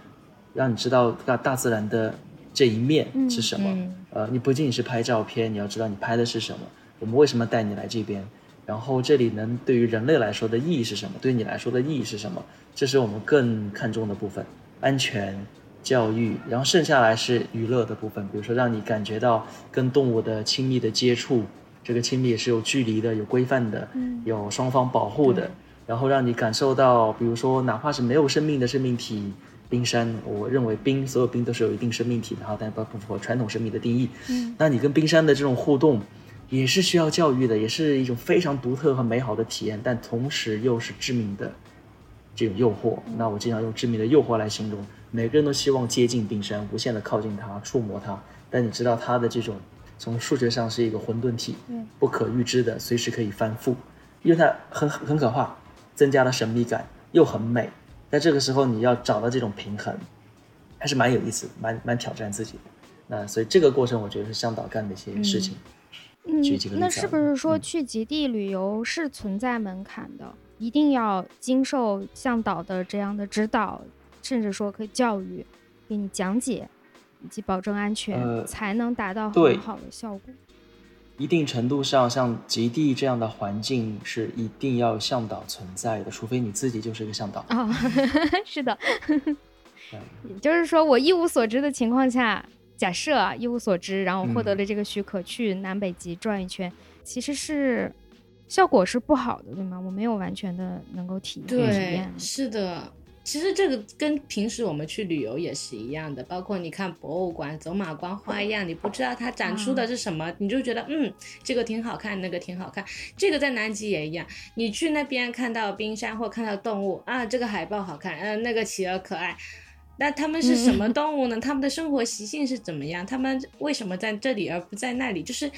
S2: 让你知道大大自然的。这一面是什么？呃，你不仅仅是拍照片，你要知道你拍的是什么。我们为什么带你来这边？然后这里能对于人类来说的意义是什么？对你来说的意义是什么？这是我们更看重的部分：安全、教育，然后剩下来是娱乐的部分。比如说，让你感觉到跟动物的亲密的接触，这个亲密也是有距离的、有规范的，有双方保护的。然后让你感受到，比如说，哪怕是没有生命的生命体。冰山，我认为冰所有冰都是有一定生命体的哈，但不符合传统生命的定义。
S1: 嗯，
S2: 那你跟冰山的这种互动，也是需要教育的，也是一种非常独特和美好的体验，但同时又是致命的这种诱惑。那我经常用致命的诱惑来形容，每个人都希望接近冰山，无限的靠近它，触摸它。但你知道它的这种从数学上是一个混沌体，不可预知的，随时可以翻覆，因为它很很可怕，增加了神秘感，又很美。在这个时候，你要找到这种平衡，还是蛮有意思，蛮蛮挑战自己的。那所以这个过程，我觉得是向导干的一些事情。
S1: 嗯，那是不是说去极地旅游是存在门槛的？一定要经受向导的这样的指导，甚至说可以教育，给你讲解，以及保证安全，才能达到很好的效果。
S2: 一定程度上，像极地这样的环境是一定要向导存在的，除非你自己就是一个向导。
S1: 啊，[LAUGHS] 是的。也 [LAUGHS] 就是说，我一无所知的情况下，假设啊一无所知，然后获得了这个许可去南北极转一圈，其实是效果是不好的，对吗？我没有完全的能够体验。
S3: 对，是的。其实这个跟平时我们去旅游也是一样的，包括你看博物馆走马观花一样，你不知道它展出的是什么，你就觉得嗯，这个挺好看，那个挺好看。这个在南极也一样，你去那边看到冰山或看到动物啊，这个海豹好看，嗯，那个企鹅可爱。那他们是什么动物呢？他们的生活习性是怎么样？他们为什么在这里而不在那里？就是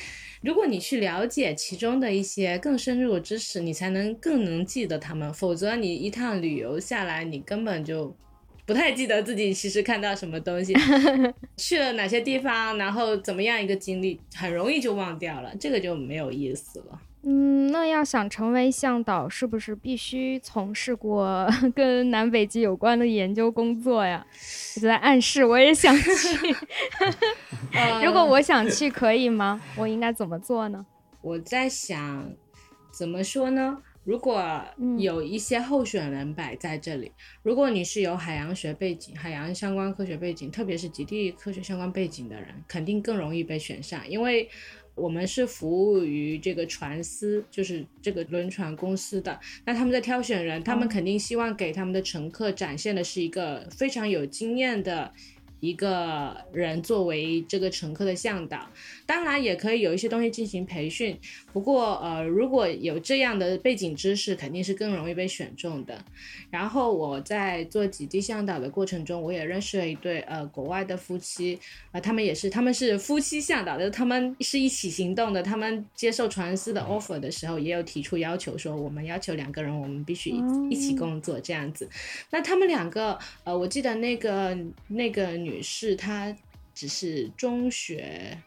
S3: 如果你去了解其中的一些更深入的知识，你才能更能记得他们。否则你一趟旅游下来，你根本就不太记得自己其实看到什么东西，[LAUGHS] 去了哪些地方，然后怎么样一个经历，很容易就忘掉了，这个就没有意思了。
S1: 嗯，那要想成为向导，是不是必须从事过 [LAUGHS] 跟南北极有关的研究工作呀？我在暗示我也想去。[LAUGHS] 如果我想去，可以吗？我应该怎么做呢？
S3: 我在想，怎么说呢？如果有一些候选人摆在这里，如果你是有海洋学背景、海洋相关科学背景，特别是极地科学相关背景的人，肯定更容易被选上，因为。我们是服务于这个船司，就是这个轮船公司的。那他们在挑选人，他们肯定希望给他们的乘客展现的是一个非常有经验的。一个人作为这个乘客的向导，当然也可以有一些东西进行培训。不过，呃，如果有这样的背景知识，肯定是更容易被选中的。然后我在做极地向导的过程中，我也认识了一对呃国外的夫妻，啊，他们也是他们是夫妻向导，的他们是一起行动的。他们接受船司的 offer 的时候，也有提出要求，说我们要求两个人，我们必须一一起工作这样子。那他们两个，呃，我记得那个那个女。士，她只是中学，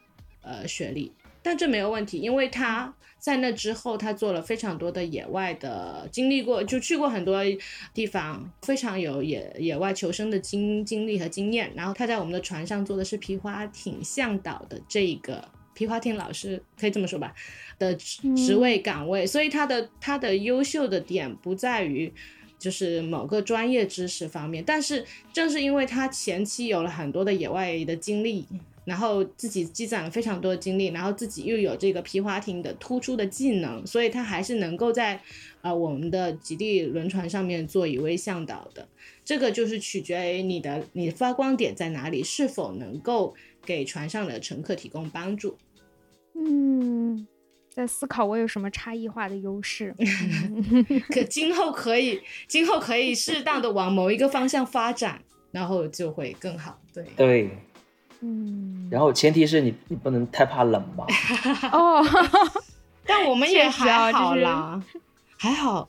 S3: 呃，学历，但这没有问题，因为她在那之后，她做了非常多的野外的经历过，就去过很多地方，非常有野野外求生的经经历和经验。然后她在我们的船上做的是皮划艇向导的这个皮划艇老师，可以这么说吧，的职位岗位。所以她的她的优秀的点不在于。就是某个专业知识方面，但是正是因为他前期有了很多的野外的经历，然后自己积攒了非常多的经历，然后自己又有这个皮划艇的突出的技能，所以他还是能够在呃我们的极地轮船上面做一位向导的。这个就是取决于你的你发光点在哪里，是否能够给船上的乘客提供帮助。
S1: 嗯。在思考我有什么差异化的优势，[LAUGHS]
S3: 可 [LAUGHS] 今后可以，今后可以适当的往某一个方向发展，然后就会更好。对
S2: 对，
S1: 嗯，
S2: 然后前提是你你不能太怕冷吧。
S1: 哦，[LAUGHS]
S3: 但我们也还好啦，还好。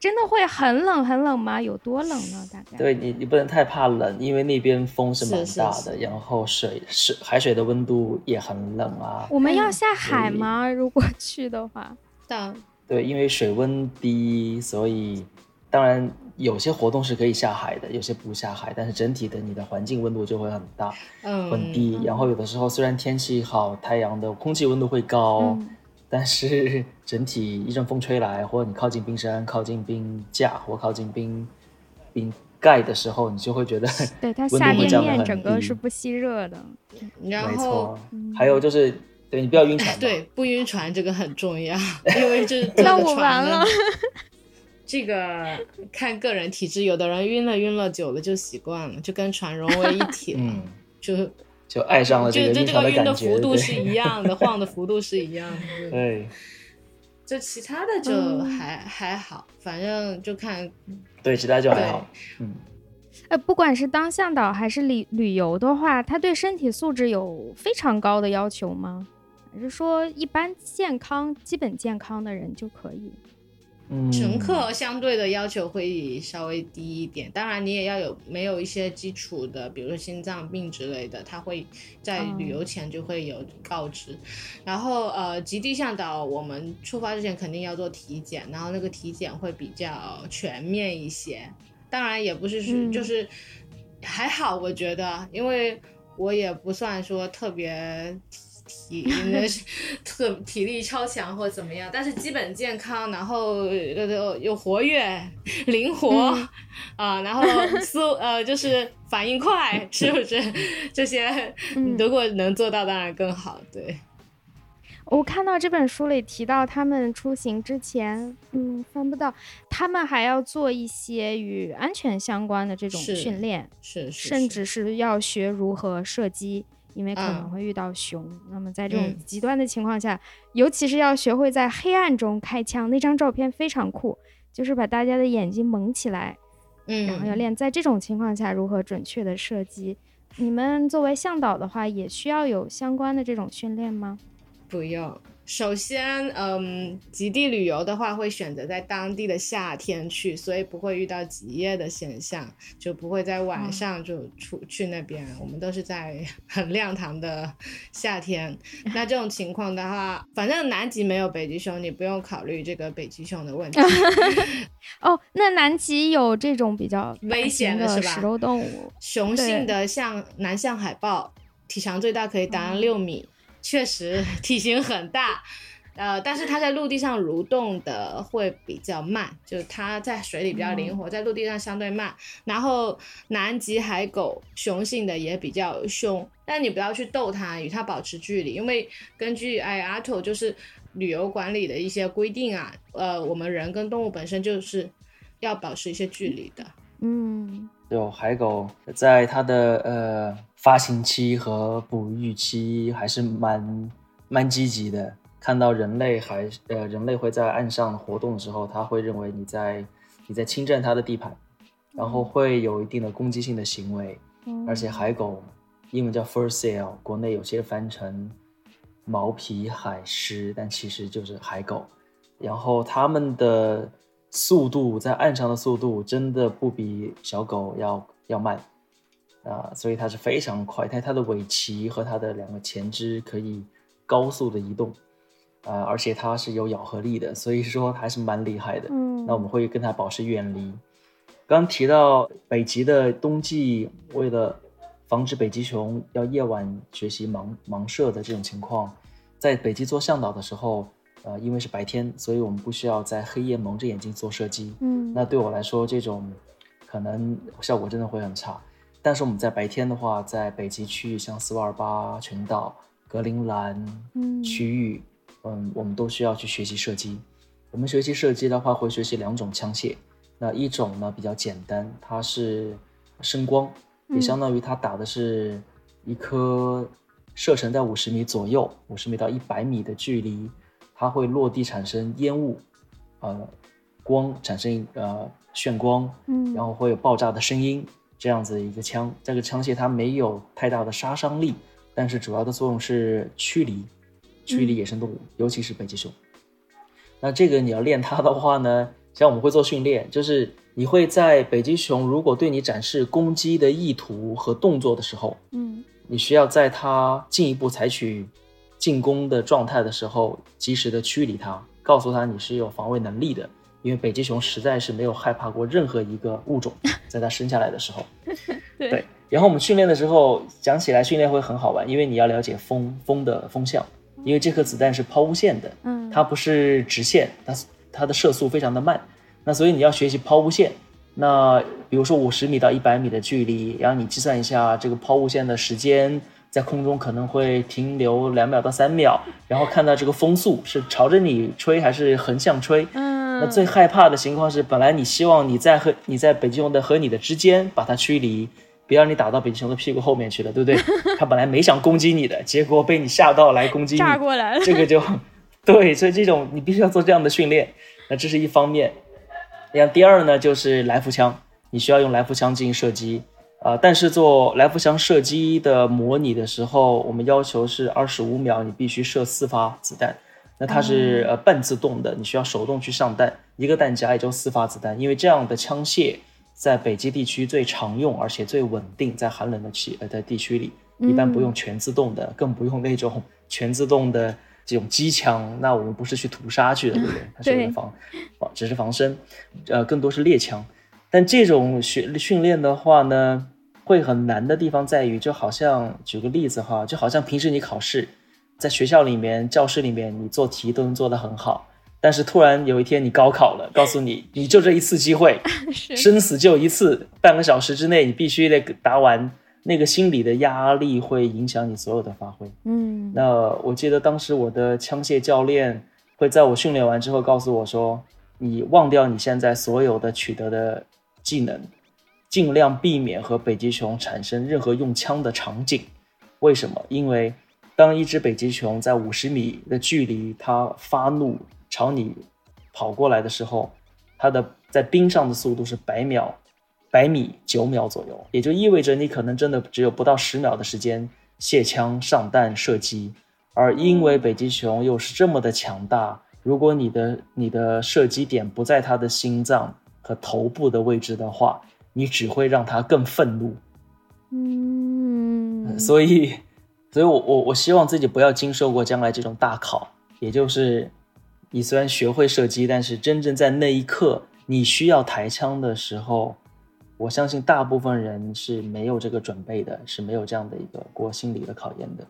S1: 真的会很冷很冷吗？有多冷呢？大概
S2: 对你，你不能太怕冷，因为那边风是蛮大的，然后水是海水的温度也很冷啊。
S1: 我们要下海吗？如果 [LAUGHS] 去的话，[LAUGHS]
S3: 当
S2: 对，因为水温低，所以当然有些活动是可以下海的，有些不下海，但是整体的你的环境温度就会很大，
S3: 嗯，
S2: 很低。然后有的时候虽然天气好，太阳的空气温度会高。但是整体一阵风吹来，或者你靠近冰山、靠近冰架或靠近冰冰盖的时候，你就会觉得
S1: 对它 [LAUGHS] 下面面整个是不吸热的。
S3: 然
S2: 后，没错。还有就是，对你不要晕船。
S3: 对，不晕船这个很重要，[LAUGHS] 因为这 [LAUGHS]
S1: 那我完了。
S3: 这个看个人体质，有的人晕了晕了久了就习惯了，就跟船融为一体了，就。
S2: 就爱上了这个晕船
S3: 的
S2: 感觉，
S3: 幅度是一样的，晃的幅度是一样的。
S2: 对，
S3: 就其他的就还还好，反正就看。
S2: 对，其他就还好。嗯。
S1: 呃，不管是当向导还是旅旅游的话，他对身体素质有非常高的要求吗？还是说一般健康、基本健康的人就可以？
S3: 乘客相对的要求会稍微低一点，当然你也要有没有一些基础的，比如说心脏病之类的，他会在旅游前就会有告知。然后呃，极地向导我们出发之前肯定要做体检，然后那个体检会比较全面一些。当然也不是是就是还好，我觉得，因为我也不算说特别。体那是特体力超强或怎么样，但是基本健康，然后又又活跃、灵活 [LAUGHS] 啊，然后思呃就是反应快，是不是？[LAUGHS] 这些如果能做到，当然更好。对，
S1: 我看到这本书里提到，他们出行之前，嗯，翻不到，他们还要做一些与安全相关的这种训练，
S3: 是是，
S1: 甚至是要学如何射击。因为可能会遇到熊，那么在这种极端的情况下，尤其是要学会在黑暗中开枪。那张照片非常酷，就是把大家的眼睛蒙起来，
S3: 嗯，
S1: 然后要练在这种情况下如何准确的射击。你们作为向导的话，也需要有相关的这种训练吗？
S3: 不用。首先，嗯，极地旅游的话，会选择在当地的夏天去，所以不会遇到极夜的现象，就不会在晚上就出去那边。我们都是在很亮堂的夏天。[LAUGHS] 那这种情况的话，反正南极没有北极熊，你不用考虑这个北极熊的问题。[LAUGHS]
S1: 哦，那南极有这种比较
S3: 危险
S1: 的
S3: 是吧？
S1: 食肉动物，
S3: 雄性的像南向海豹，体长最大可以达到六米。确实 [LAUGHS] 体型很大，呃，但是它在陆地上蠕动的会比较慢，就是它在水里比较灵活，在陆地上相对慢。然后南极海狗雄性的也比较凶，但你不要去逗它，与它保持距离，因为根据 IATO 就是旅游管理的一些规定啊，呃，我们人跟动物本身就是要保持一些距离的。
S1: 嗯，
S2: 有海狗在它的呃。发情期和哺育期还是蛮蛮积极的。看到人类还呃人类会在岸上活动的时候，他会认为你在你在侵占他的地盘，然后会有一定的攻击性的行为。而且海狗英文叫 fur seal，国内有些翻成毛皮海狮，但其实就是海狗。然后它们的速度在岸上的速度真的不比小狗要要慢。啊，所以它是非常快，它它的尾鳍和它的两个前肢可以高速的移动，啊，而且它是有咬合力的，所以说还是蛮厉害的。
S1: 嗯，
S2: 那我们会跟它保持远离。刚提到北极的冬季，为了防止北极熊要夜晚学习盲盲射的这种情况，在北极做向导的时候，呃，因为是白天，所以我们不需要在黑夜蒙着眼睛做射击。
S1: 嗯，
S2: 那对我来说，这种可能效果真的会很差。但是我们在白天的话，在北极区域，像斯瓦尔巴群岛、格陵兰区域，嗯，我们都需要去学习射击。我们学习射击的话，会学习两种枪械。那一种呢比较简单，它是声光，也相当于它打的是一颗射程在五十米左右，五十米到一百米的距离，它会落地产生烟雾，呃，光产生呃炫光，
S1: 嗯，
S2: 然后会有爆炸的声音。这样子一个枪，这个枪械它没有太大的杀伤力，但是主要的作用是驱离，驱离野生动物，尤其是北极熊。那这个你要练它的话呢，[LAUGHS] 像我们会做训练，就是你会在北极熊如果对你展示攻击的意图和动作的时候，
S1: 嗯，
S2: 你需要在它进一步采取进攻的状态的时候，及时的驱离它，告诉它你是有防卫能力的。因为北极熊实在是没有害怕过任何一个物种，[LAUGHS] 在它生下来的时候，[LAUGHS]
S1: 对。
S2: 然后我们训练的时候讲起来训练会很好玩，因为你要了解风风的风向，因为这颗子弹是抛物线的，
S1: 嗯，
S2: 它不是直线，它它的射速非常的慢，那所以你要学习抛物线。那比如说五十米到一百米的距离，然后你计算一下这个抛物线的时间，在空中可能会停留两秒到三秒，然后看到这个风速是朝着你吹还是横向吹，
S1: 嗯。
S2: 那最害怕的情况是，本来你希望你在和你在北极熊的和你的之间把它驱离，别让你打到北极熊的屁股后面去了，对不对？[LAUGHS] 它本来没想攻击你的，结果被你吓到来攻击你，
S1: 炸过来了。
S2: 这个就对，所以这种你必须要做这样的训练。那这是一方面。然后第二呢，就是来福枪，你需要用来福枪进行射击啊。但是做来福枪射击的模拟的时候，我们要求是二十五秒，你必须射四发子弹。那它是呃半自动的，你需要手动去上弹，一个弹夹也就四发子弹，因为这样的枪械在北极地区最常用，而且最稳定，在寒冷的区呃的地区里，一般不用全自动的，更不用那种全自动的这种机枪。那我们不是去屠杀去的，对不对？它是为了防防，只是防身，呃，更多是猎枪。但这种训训练的话呢，会很难的地方在于，就好像举个例子哈，就好像平时你考试。在学校里面，教室里面，你做题都能做得很好，但是突然有一天你高考了，告诉你，你就这一次机会，[LAUGHS] 生死就一次，半个小时之内你必须得答完，那个心理的压力会影响你所有的发挥。
S1: 嗯，
S2: 那我记得当时我的枪械教练会在我训练完之后告诉我说，你忘掉你现在所有的取得的技能，尽量避免和北极熊产生任何用枪的场景。为什么？因为。当一只北极熊在五十米的距离，它发怒朝你跑过来的时候，它的在冰上的速度是百秒，百米九秒左右，也就意味着你可能真的只有不到十秒的时间卸枪上弹射击，而因为北极熊又是这么的强大，如果你的你的射击点不在它的心脏和头部的位置的话，你只会让它更愤怒。
S1: 嗯，
S2: 所以，所以我我我希望自己不要经受过将来这种大考，也就是你虽然学会射击，但是真正在那一刻你需要抬枪的时候，我相信大部分人是没有这个准备的，是没有这样的一个过心理的考验的。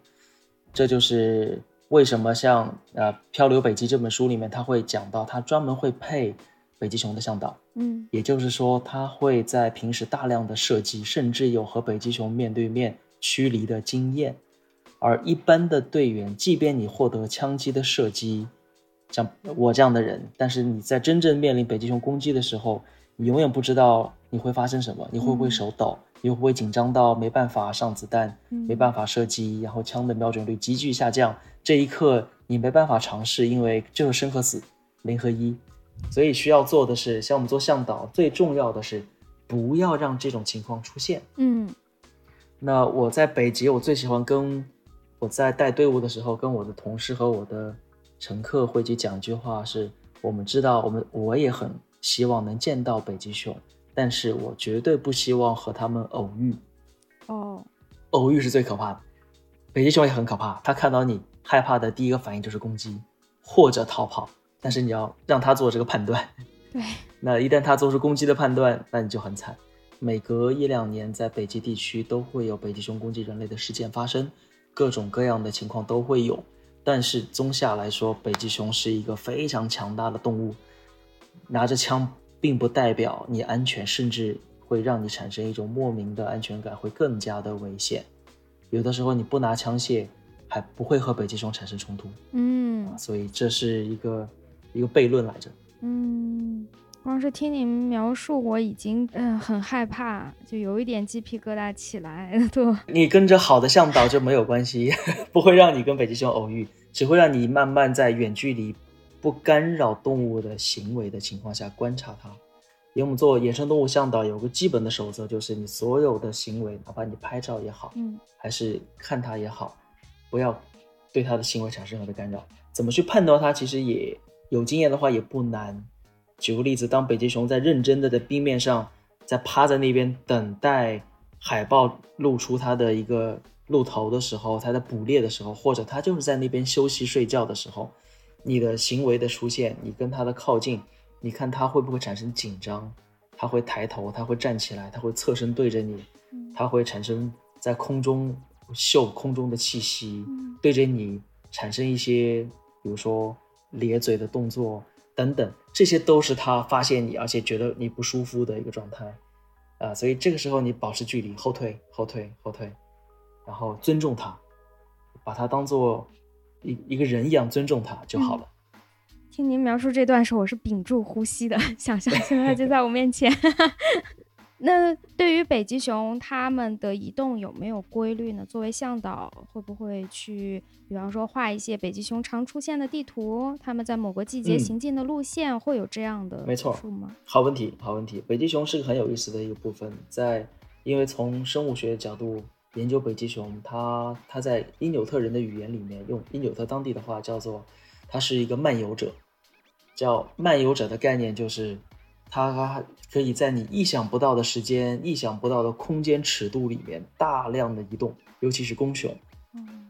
S2: 这就是为什么像呃《漂流北极》这本书里面，他会讲到他专门会配北极熊的向导。
S1: 嗯，
S2: 也就是说，他会在平时大量的射击，甚至有和北极熊面对面驱离的经验。而一般的队员，即便你获得枪击的射击，像我这样的人，但是你在真正面临北极熊攻击的时候，你永远不知道你会发生什么，你会不会手抖，你会不会紧张到没办法上子弹，没办法射击，然后枪的瞄准率急剧下降。这一刻你没办法尝试，因为就是生和死，零和一。所以需要做的是，像我们做向导，最重要的是不要让这种情况出现。
S1: 嗯，
S2: 那我在北极，我最喜欢跟我在带队伍的时候，跟我的同事和我的乘客会去讲一句话：是我们知道，我们我也很希望能见到北极熊，但是我绝对不希望和他们偶遇。
S1: 哦，
S2: 偶遇是最可怕的。北极熊也很可怕，它看到你害怕的第一个反应就是攻击或者逃跑。但是你要让他做这个判断，
S1: 对，[LAUGHS]
S2: 那一旦他做出攻击的判断，那你就很惨。每隔一两年，在北极地区都会有北极熊攻击人类的事件发生，各种各样的情况都会有。但是综下来说，北极熊是一个非常强大的动物，拿着枪并不代表你安全，甚至会让你产生一种莫名的安全感，会更加的危险。有的时候你不拿枪械，还不会和北极熊产生冲突。
S1: 嗯，
S2: 所以这是一个。一个悖论来着。
S1: 嗯，光是听您描述，我已经嗯很害怕，就有一点鸡皮疙瘩起来 [LAUGHS] 对。
S2: 你跟着好的向导就没有关系，[LAUGHS] 不会让你跟北极熊偶遇，只会让你慢慢在远距离、不干扰动物的行为的情况下观察它。因为我们做野生动物向导，有个基本的守则，就是你所有的行为，哪怕你拍照也好，
S1: 嗯，
S2: 还是看它也好，不要对它的行为产生任何的干扰。怎么去判断它，其实也。有经验的话也不难。举个例子，当北极熊在认真的在冰面上，在趴在那边等待海豹露出它的一个露头的时候，它在捕猎的时候，或者它就是在那边休息睡觉的时候，你的行为的出现，你跟它的靠近，你看它会不会产生紧张？它会抬头，它会站起来，它会侧身对着你，它会产生在空中嗅空中的气息，对着你产生一些，比如说。咧嘴的动作等等，这些都是他发现你，而且觉得你不舒服的一个状态，啊，所以这个时候你保持距离，后退，后退，后退，然后尊重他，把他当做一一个人一样尊重他就好了。
S1: 听您描述这段时候，我是屏住呼吸的，[LAUGHS] 想象现在就在我面前。那对于北极熊，它们的移动有没有规律呢？作为向导，会不会去，比方说画一些北极熊常出现的地图？它们在某个季节行进的路线会有这样的
S2: 没错
S1: 吗？
S2: 好问题，好问题。北极熊是个很有意思的一个部分，在因为从生物学角度研究北极熊，它它在因纽特人的语言里面，用因纽特当地的话叫做，它是一个漫游者，叫漫游者的概念就是。它可以在你意想不到的时间、意想不到的空间尺度里面大量的移动，尤其是公熊，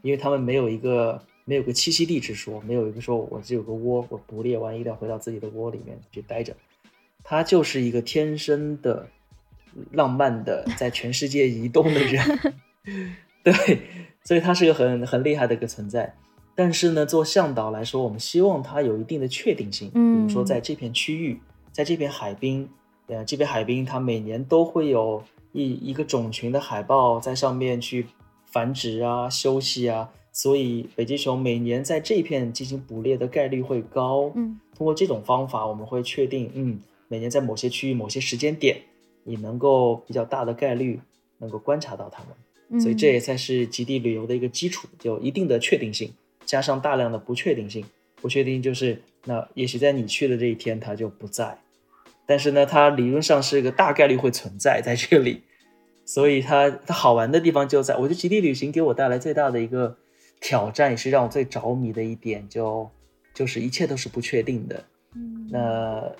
S2: 因为它们没有一个没有个栖息地之说，没有一个说我只有个窝，我捕猎完一定要回到自己的窝里面去待着，它就是一个天生的浪漫的在全世界移动的人，[LAUGHS] 对，所以它是个很很厉害的一个存在。但是呢，做向导来说，我们希望它有一定的确定性，比如说在这片区域。在这片海滨，呃，这片海滨它每年都会有一一个种群的海豹在上面去繁殖啊、休息啊，所以北极熊每年在这片进行捕猎的概率会高。
S1: 嗯，
S2: 通过这种方法，我们会确定，嗯，每年在某些区域、某些时间点，你能够比较大的概率能够观察到它们。所以这也才是极地旅游的一个基础，有一定的确定性，加上大量的不确定性。不确定就是。那也许在你去的这一天，它就不在，但是呢，它理论上是一个大概率会存在在这里，所以它它好玩的地方就在，我觉得极地旅行给我带来最大的一个挑战，也是让我最着迷的一点，就就是一切都是不确定的。
S1: 嗯，
S2: 那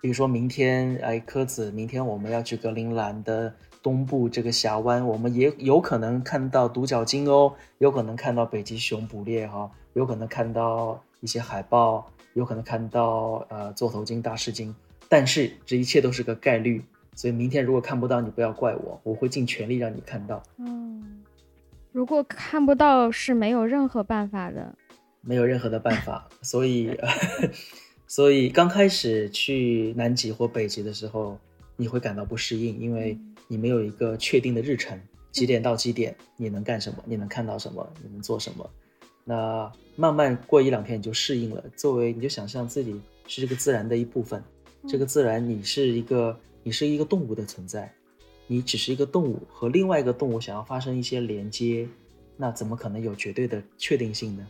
S2: 比如说明天，哎，柯子，明天我们要去格陵兰的东部这个峡湾，我们也有可能看到独角鲸哦，有可能看到北极熊捕猎哈，有可能看到一些海豹，有可能看到呃座头鲸、大翅鲸，但是这一切都是个概率，所以明天如果看不到，你不要怪我，我会尽全力让你看到。
S1: 嗯，如果看不到是没有任何办法的，
S2: 没有任何的办法，所以，[LAUGHS] 所以刚开始去南极或北极的时候，你会感到不适应，因为你没有一个确定的日程，几点到几点你能干什么，你能看到什么，你能做什么。那慢慢过一两天你就适应了，作为你就想象自己是这个自然的一部分，这个自然你是一个你是一个动物的存在，你只是一个动物和另外一个动物想要发生一些连接，那怎么可能有绝对的确定性呢？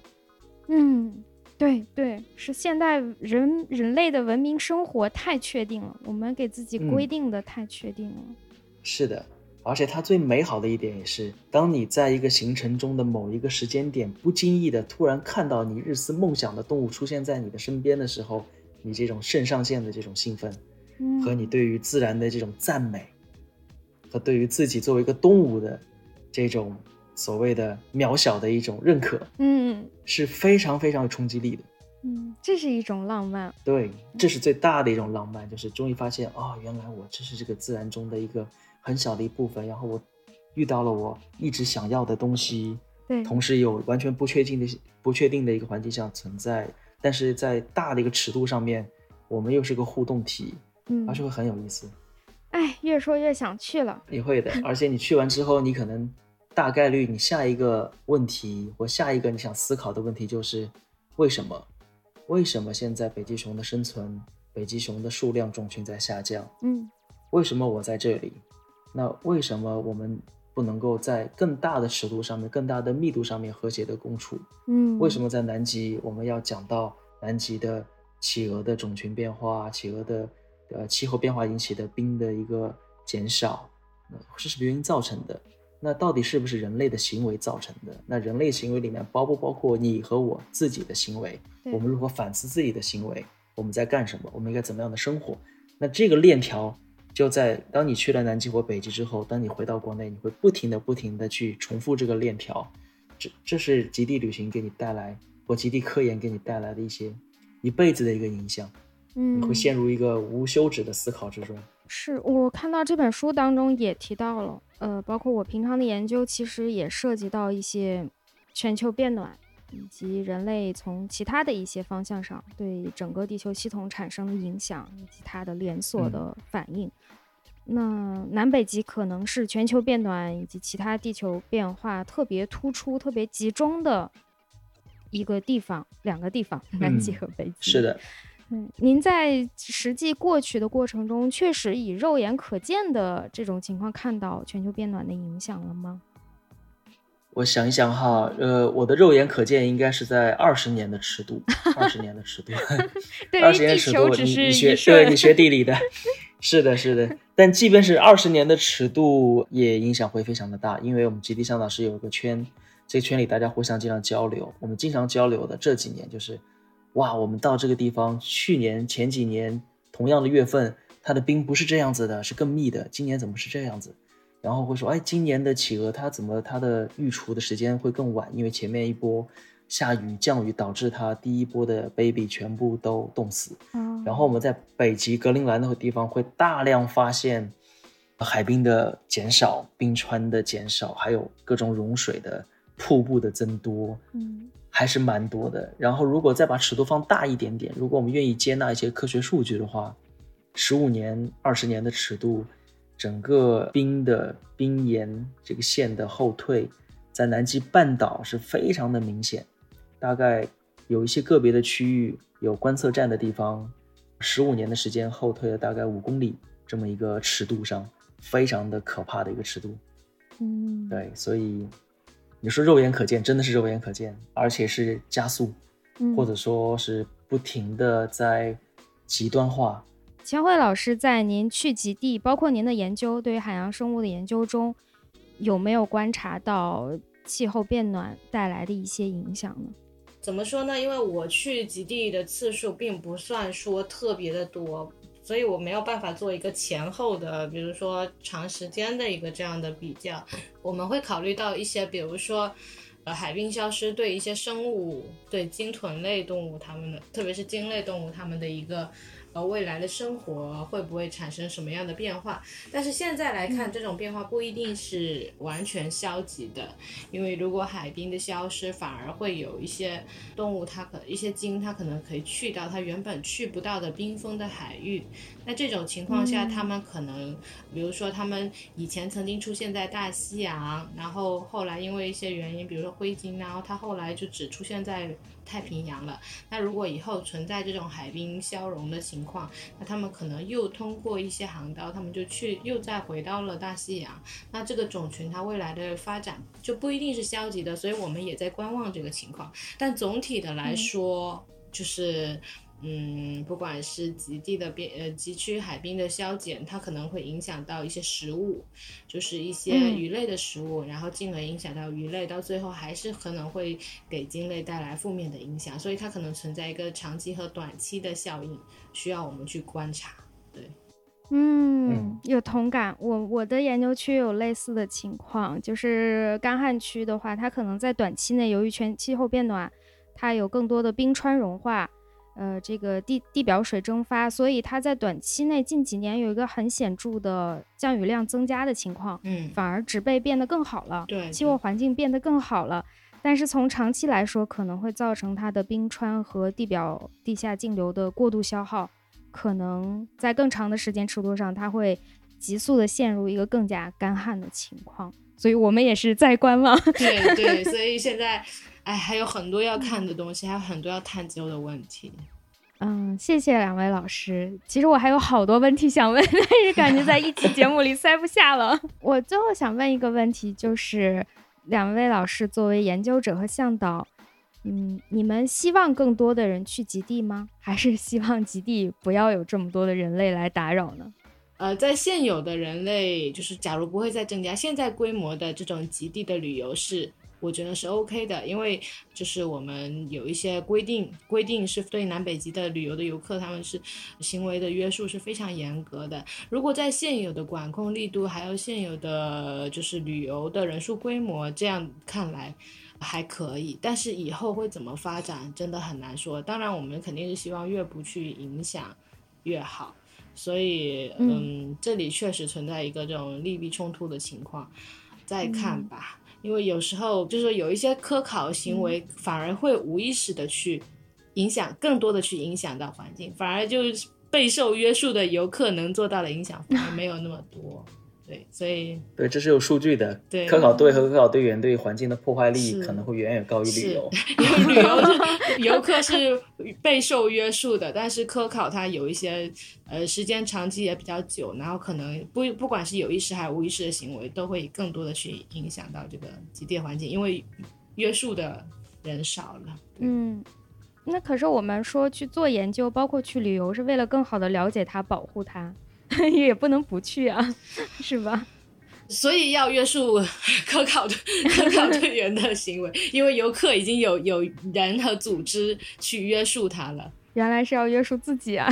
S1: 嗯，对对，是现代人人类的文明生活太确定了，我们给自己规
S2: 嗯
S1: 定的太确定了。
S2: 是的，而且它最美好的一点也是，当你在一个行程中的某一个时间点，不经意的突然看到你日思梦想的动物出现在你的身边的时候，你这种肾上腺的这种兴奋，
S1: 嗯，
S2: 和你对于自然的这种赞美，和对于自己作为一个动物的这种所谓的渺小的一种认可，
S1: 嗯
S2: 是非常非常有冲击力的。
S1: 嗯，这是一种浪漫。
S2: 对，这是最大的一种浪漫，就是终于发现哦，原来我这是这个自然中的一个很小的一部分，然后我遇到了我一直想要的东西，
S1: 对，
S2: 同时有完全不确定的不确定的一个环境下存在，但是在大的一个尺度上面，我们又是个互动体，
S1: 嗯
S2: 而，且会很有意思，
S1: 哎，越说越想去了。
S2: 你会的。而且你去完之后，你可能大概率你下一个问题或下一个你想思考的问题就是为什么？为什么现在北极熊的生存、北极熊的数量种群在下降？
S1: 嗯
S2: 为什么我在这里？那为什么我们不能够在更大的尺度上面、更大的密度上面和谐的共处？
S1: 嗯，
S2: 为什么在南极我们要讲到南极的企鹅的种群变化、企鹅的呃气候变化引起的冰的一个减少？那这是原因造成的。那到底是不是人类的行为造成的？那人类行为里面包不包括你和我自己的行为？我们如何反思自己的行为？我们在干什么？我们应该怎么样的生活？那这个链条就在当你去了南极或北极之后，当你回到国内，你会不停的、不停的去重复这个链条。这这是极地旅行给你带来，或极地科研给你带来的一些一辈子的一个影响，
S1: 嗯
S2: 你会陷入一个无休止的思考之中。
S1: 是我看到这本书当中也提到了，呃，包括我平常的研究，其实也涉及到一些全球变暖以及人类从其他的一些方向上对整个地球系统产生的影响，以及它的连锁
S2: 嗯
S1: 的反应。那南北极可能是全球变暖以及其他地球变化特别突出、特别集中的一个地方，两个地方，南极
S2: 嗯
S1: 和北极。
S2: 是的，
S1: 嗯，您在实际过去的过程中，确实以肉眼可见的这种情况看到全球变暖的影响了吗？
S2: 我想一想哈，呃，我的肉眼可见应该是在二十年的尺度，二十年的尺度，[LAUGHS]
S1: 对
S2: 二十年尺度，你你学对你学地理的，[LAUGHS] 是的，是的。但即便是二十年的尺度，也影响会非常的大，因为我们极地向导是有一个圈，这个圈里大家互相经常交流，我们经常交流的这几年就是，哇，我们到这个地方，去年前几年同样的月份，它的冰不是这样子的，是更密的，今年怎么是这样子？然后会说，哎，今年的企鹅它怎么它的育雏的时间会更晚？因为前面一波下雨降雨导致它第一波的 baby 全部都冻死。
S1: 嗯，
S2: 然后我们在北极格陵兰那个地方会大量发现海冰的减少、冰川的减少，还有各种融水的瀑布的增多，
S1: 嗯
S2: 还是蛮多的。然后如果再把尺度放大一点点，如果我们愿意接纳一些科学数据的话，十五年、二十年的尺度，整个冰的冰岩这个线的后退，在南极半岛是非常的明显。大概有一些个别的区域有观测站的地方，十五年的时间后退了大概五公里，这么一个尺度上，非常的可怕的一个尺度。
S1: 嗯，
S2: 对，所以你说肉眼可见，真的是肉眼可见，而且是加速，
S1: 嗯
S2: 或者说是不停的在极端化。
S1: 钱惠老师在您去极地，包括您的研究对于海洋生物的研究中，有没有观察到气候变暖带来的一些影响呢？
S3: 怎么说呢？因为我去极地的次数并不算说特别的多，所以我没有办法做一个前后的，比如说长时间的一个这样的比较。我们会考虑到一些，比如说，呃，海冰消失对一些生物，对鲸豚类动物它们的，特别是鲸类动物它们的一个。呃，未来的生活会不会产生什么样的变化？但是现在来看，这种变化不一定是完全消极的，因为如果海冰的消失，反而会有一些动物，它可一些鲸，它可能可以去到它原本去不到的冰封的海域。那这种情况下，他们可能，比如说他们以前曾经出现在大西洋，然后后来因为一些原因，比如说灰鲸，然后它后来就只出现在太平洋了。那如果以后存在这种海冰消融的情况，那他们可能又通过一些航道，他们就去又再回到了大西洋。那这个种群它未来的发展就不一定是消极的，所以我们也在观望这个情况。但总体的来说，就是。嗯，不管是极地的边呃极区海冰的消减，它可能会影响到一些食物，就是一些鱼类的食物，然后进而影响到鱼类，到最后还是可能会给鲸类带来负面的影响，所以它可能存在一个长期和短期的效应，需要我们去观察。对，
S1: 嗯，有同感。我我的研究区有类似的情况，就是干旱区的话，它可能在短期内由于全气候变暖，它有更多的冰川融化。呃，这个地地表水蒸发，所以它在短期内近几年有一个很显著的降雨量增加的情况，
S3: 嗯，
S1: 反而植被变得更好了，
S3: 对，
S1: 气候环境变得更好了。但是从长期来说，可能会造成它的冰川和地表地下径流的过度消耗，可能在更长的时间尺度上，它会急速的陷入一个更加干旱的情况。所以我们也是在观望。
S3: 对对，所以现在。哎，还有很多要看的东西，还有很多要探究的问题。
S1: 嗯，谢谢两位老师。其实我还有好多问题想问，但是感觉在一期节目里塞不下了。[LAUGHS] 我最后想问一个问题，就是两位老师作为研究者和向导，嗯，你们希望更多的人去极地吗？还是希望极地不要有这么多的人类来打扰呢？
S3: 呃，在现有的人类，就是假如不会再增加，现在规模的这种极地的旅游是。我觉得是 OK 的，因为就是我们有一些规定，规定是对南北极的旅游的游客，他们是行为的约束是非常严格的。如果在现有的管控力度，还有现有的就是旅游的人数规模，这样看来还可以。但是以后会怎么发展，真的很难说。当然，我们肯定是希望越不去影响越好。所以，嗯，这里确实存在一个这种利弊冲突的情况，再看吧。因为有时候就是说有一些科考行为，反而会无意识的去影响，更多的去影响到环境，反而就是备受约束的游客能做到的影响反而没有那么多。对，所以
S2: 对，这是有数据的。
S3: 对，
S2: 科考队和科考队员对环境的破坏力可能会远远高于旅游。[LAUGHS]
S3: 因为旅游是游客是备受约束的，但是科考它有一些呃时间长期也比较久，然后可能不不管是有意识还是无意识的行为，都会更多的去影响到这个极地环境，因为约束的人少了。
S1: 嗯，那可是我们说去做研究，包括去旅游，是为了更好的了解它，保护它。[LAUGHS] 也不能不去啊，是吧？
S3: 所以要约束 [LAUGHS] 科考的科考队员的行为，因为游客已经有有人和组织去约束他了。
S1: 原来是要约束自己啊！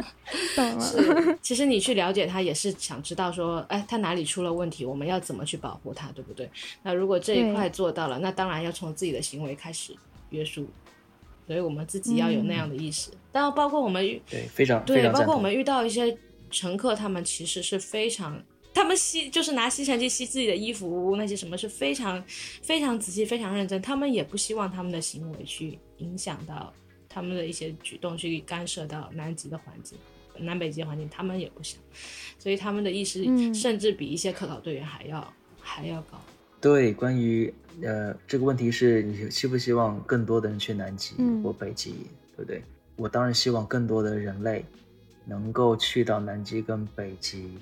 S1: [LAUGHS] 懂
S3: 了。其实你去了解他，也是想知道说，哎，他哪里出了问题，我们要怎么去保护他，对不对？那如果这一块做到了，那当然要从自己的行为开始约束。所以我们自己要有那样的意识。当然，包括我们
S2: 对非常
S3: 对，包括我们遇到一些。乘客他们其实是非常，他们吸就是拿吸尘器吸自己的衣服，那些什么是非常非常仔细、非常认真。他们也不希望他们的行为去影响到他们的一些举动，去干涉到南极的环境、南北极环境，他们也不想。所以他们的意识甚至比一些科考队员还要还要高。
S2: 对，关于呃这个问题是你希不希望更多的人去南极或北极，对不对？我当然希望更多的人类。能够去到南极跟北极，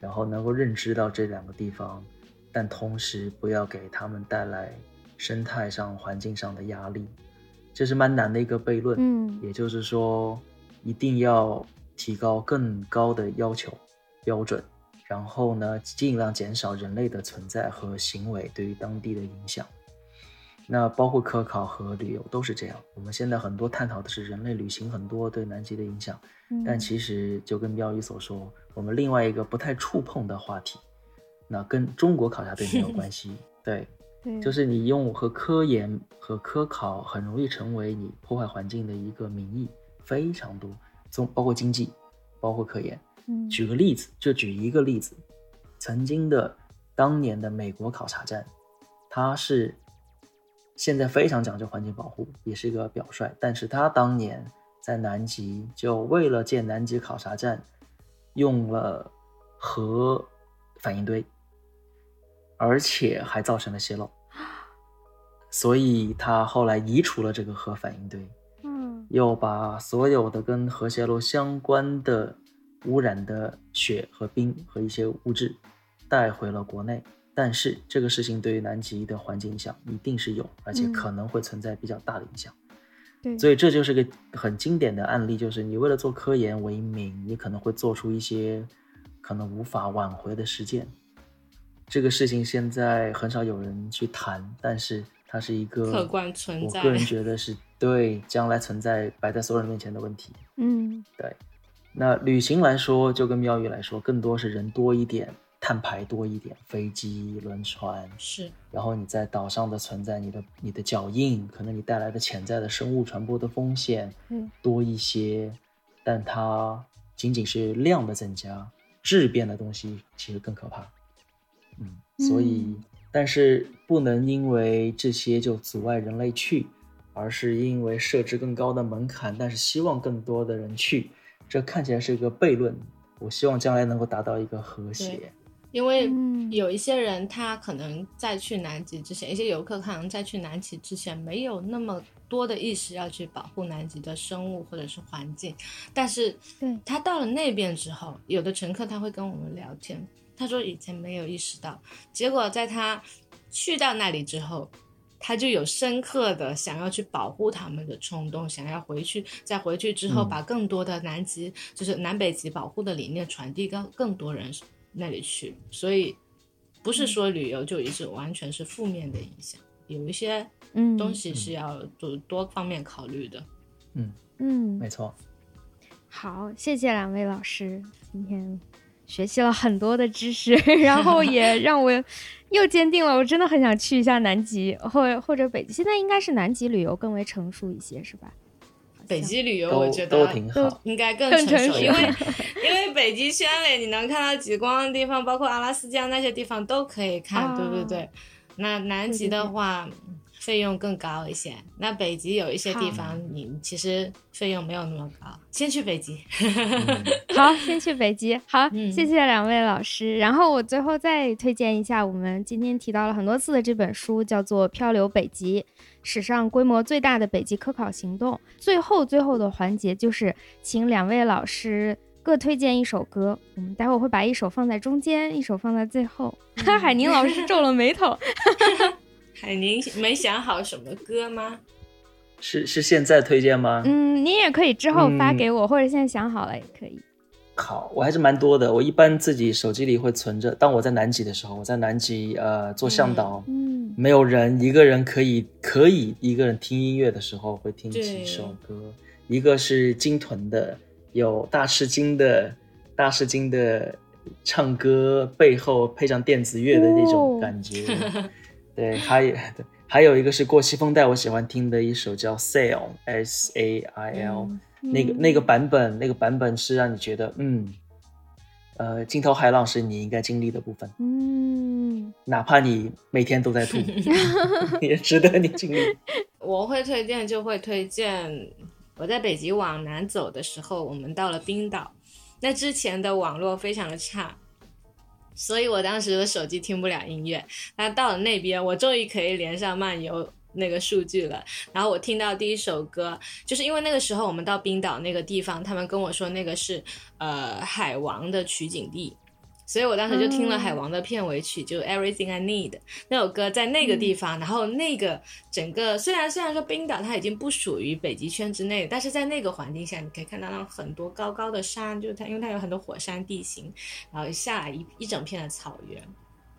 S2: 然后能够认知到这两个地方，但同时不要给他们带来生态上、环境上的压力，这是蛮难的一个悖论。
S1: 嗯，
S2: 也就是说，一定要提高更高的要求标准，然后呢，尽量减少人类的存在和行为对于当地的影响。那包括科考和旅游都是这样。我们现在很多探讨的是人类旅行很多对南极的影响，但其实就跟标宇所说，我们另外一个不太触碰的话题，那跟中国考察队没有关系。[LAUGHS] 对，就是你用和科研和科考很容易成为你破坏环境的一个名义，非常多，从包括经济，包括科研。举个例子，就举一个例子，曾经的当年的美国考察站，它是现在非常讲究环境保护，也是一个表率。但是他当年在南极，就为了建南极考察站，用了核反应堆，而且还造成了泄漏，所以他后来移除了这个核反应堆，嗯，又把所有的跟核泄漏相关的。污染的雪和冰和一些物质带回了国内，但是这个事情对于南极的环境影响一定是有，而且可能会存在比较大的影响。
S1: 对，
S2: 所以这就是个很经典的案例，就是你为了做科研为名，你可能会做出一些可能无法挽回的事件。这个事情现在很少有人去谈，但是它是一个
S3: 客观存
S2: 在，我个人 [LAUGHS] 觉得是对将来存在摆在所有人面前的问题。
S1: 嗯，
S2: 对。那旅行来说，就跟庙宇来说，更多是人多一点，碳排多一点，飞机、轮船
S3: 是。
S2: 然后你在岛上的存在，你的你的脚印，可能你带来的潜在的生物传播的风险，
S1: 嗯，
S2: 多一些。但它仅仅是量的增加，质变的东西其实更可怕。嗯，所以，但是不能因为这些就阻碍人类去，而是因为设置更高的门槛，但是希望更多的人去。这看起来是一个悖论，我希望将来能够达到一个和谐。
S3: 因为有一些人，他可能在去南极之前，一些游客可能在去南极之前没有那么多的意识要去保护南极的生物或者是环境，但是他到了那边之后，有的乘客他会跟我们聊天，他说以前没有意识到，结果在他去到那里之后。他就有深刻的想要去保护他们的冲动，想要回去，在回去之后把更多的南极，就是南北极保护的理念传递到更多人那里去。所以，不是说旅游就一直完全是负面的影响，有一些东西是要多多方面考虑的。
S2: 嗯
S1: 嗯，
S2: 没错。
S1: 好，谢谢两位老师，今天。学习了很多的知识，[LAUGHS] 然后也让我又坚定了，我真的很想去一下南极或或者北极。现在应该是南极旅游更为成熟一些，是吧？
S3: 北极旅游我觉得
S2: 都挺好
S3: 应该更
S1: 成
S3: 熟，因为因为北极圈里你能看到极光的地方，包括阿拉斯加那些地方都可以看，对不对。那南极的话。费用更高一些。那北极有一些地方，你其实费用没有那么高。先去北极。[LAUGHS]
S1: 好，先去北极。好，谢谢两位老师。然后我最后再推荐一下我们今天提到了很多次的这本书，叫做《漂流北极：史上规模最大的北极科考行动》。最后最后的环节就是请两位老师各推荐一首歌。我们待会儿会把一首放在中间，一首放在最后。海宁老师皱了眉头。[LAUGHS]
S3: 海宁没想好什么歌吗？
S2: 是是现在推荐吗？
S1: 嗯，你也可以之后发给我，或者现在想好了也可以。
S2: 好，我还是蛮多的。我一般自己手机里会存着。当我在南极的时候，我在南极呃做向导，
S1: 嗯，
S2: 没有人，一个人可以可以一个人听音乐的时候，会听几首歌。一个是鲸豚的，有大吃鲸的，大吃鲸的唱歌背后配上电子乐的那种感觉。[LAUGHS] 对，还有 [LAUGHS] 还有一个是过西风带，我喜欢听的一首叫《Sail》，S A I L，那个那个版本，那个版本是让你觉得，嗯，呃，惊涛骇浪是你应该经历的部分，
S1: 嗯，
S2: 哪怕你每天都在吐 [LAUGHS] [LAUGHS] 也值得你经历。[LAUGHS]
S3: 我会推荐，就会推荐我在北极往南走的时候，我们到了冰岛，那之前的网络非常的差。所以我当时的手机听不了音乐，那到了那边，我终于可以连上漫游那个数据了。然后我听到第一首歌，就是因为那个时候我们到冰岛那个地方，他们跟我说那个是呃海王的取景地，所以我当时就听了海王的片尾曲，就 Everything I Need 那首歌，在那个地方，然后那个整个虽然虽然说冰岛它已经不属于北极圈之内，但是在那个环境下，你可以看到那很多高高的山，就是它因为它有很多火山地形，然后下来一一整片的草原。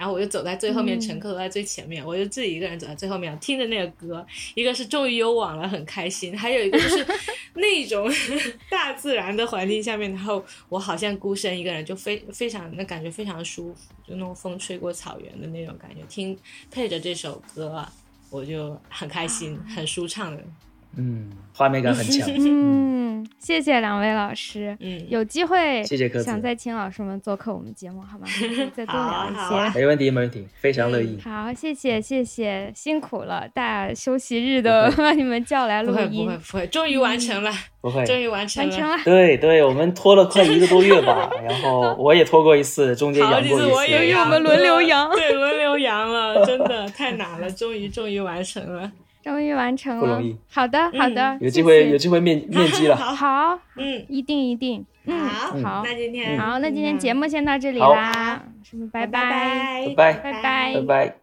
S3: 然后我就走在最后面，乘客都在最前面，我就自己一个人走在最后面，听着那个歌，一个是终于有网了，很开心；还有一个就是 [LAUGHS] 那种 [LAUGHS] 大自然的环境下面，然后我好像孤身一个人，就非非常那感觉非常舒服，就那种风吹过草原的那种感觉，听配着这首歌，我就很开心，很舒畅的。
S2: 嗯，画面感很强。
S1: 嗯，谢谢两位老师。
S3: 嗯，
S1: 有机会
S2: 谢谢
S1: 想再请老师们做客我们节目，好吗？[LAUGHS] 再多聊一些。
S2: 没问题，没问题，非常乐意。
S1: 好，谢谢谢谢，辛苦了，大休息日的 [LAUGHS] 把你们叫来录
S3: 音不
S1: 音
S3: 会，不会，终于完成了，
S2: 不会，
S3: 终于完成了。
S1: 完成了。
S2: 对对，我们拖了快一个多月吧，然后 [LAUGHS] 我也拖过一次，中间
S3: 好几次
S2: 阳过一次。
S3: 我也阳
S1: 由于我们轮流阳
S3: 对，轮流阳了，真的太难了，终于终于完成了。
S1: 终于完成了
S2: 不容易，
S1: 好的好的，
S2: 有机会
S1: 谢谢
S2: 有机会面面基了。
S3: 好，
S1: 好，
S3: 嗯，
S1: 一定一定，嗯，
S3: 好，
S1: 好
S3: 那今天
S1: 好，那今天节目先到这里啦，什么拜
S3: 拜
S2: 拜
S1: 拜拜
S2: 拜拜。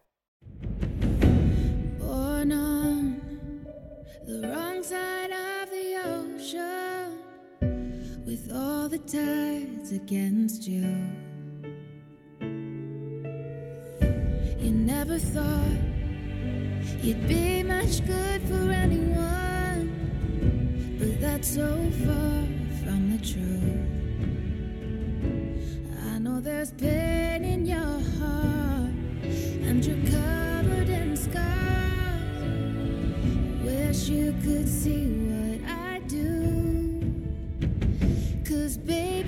S4: Born on the wrong side of the ocean, with all the tides against you. You never thought you'd be much good for anyone, but that's so far from the truth. I know there's pain in your heart, and you're covered in scars. Wish you could see what I do. Cause, baby,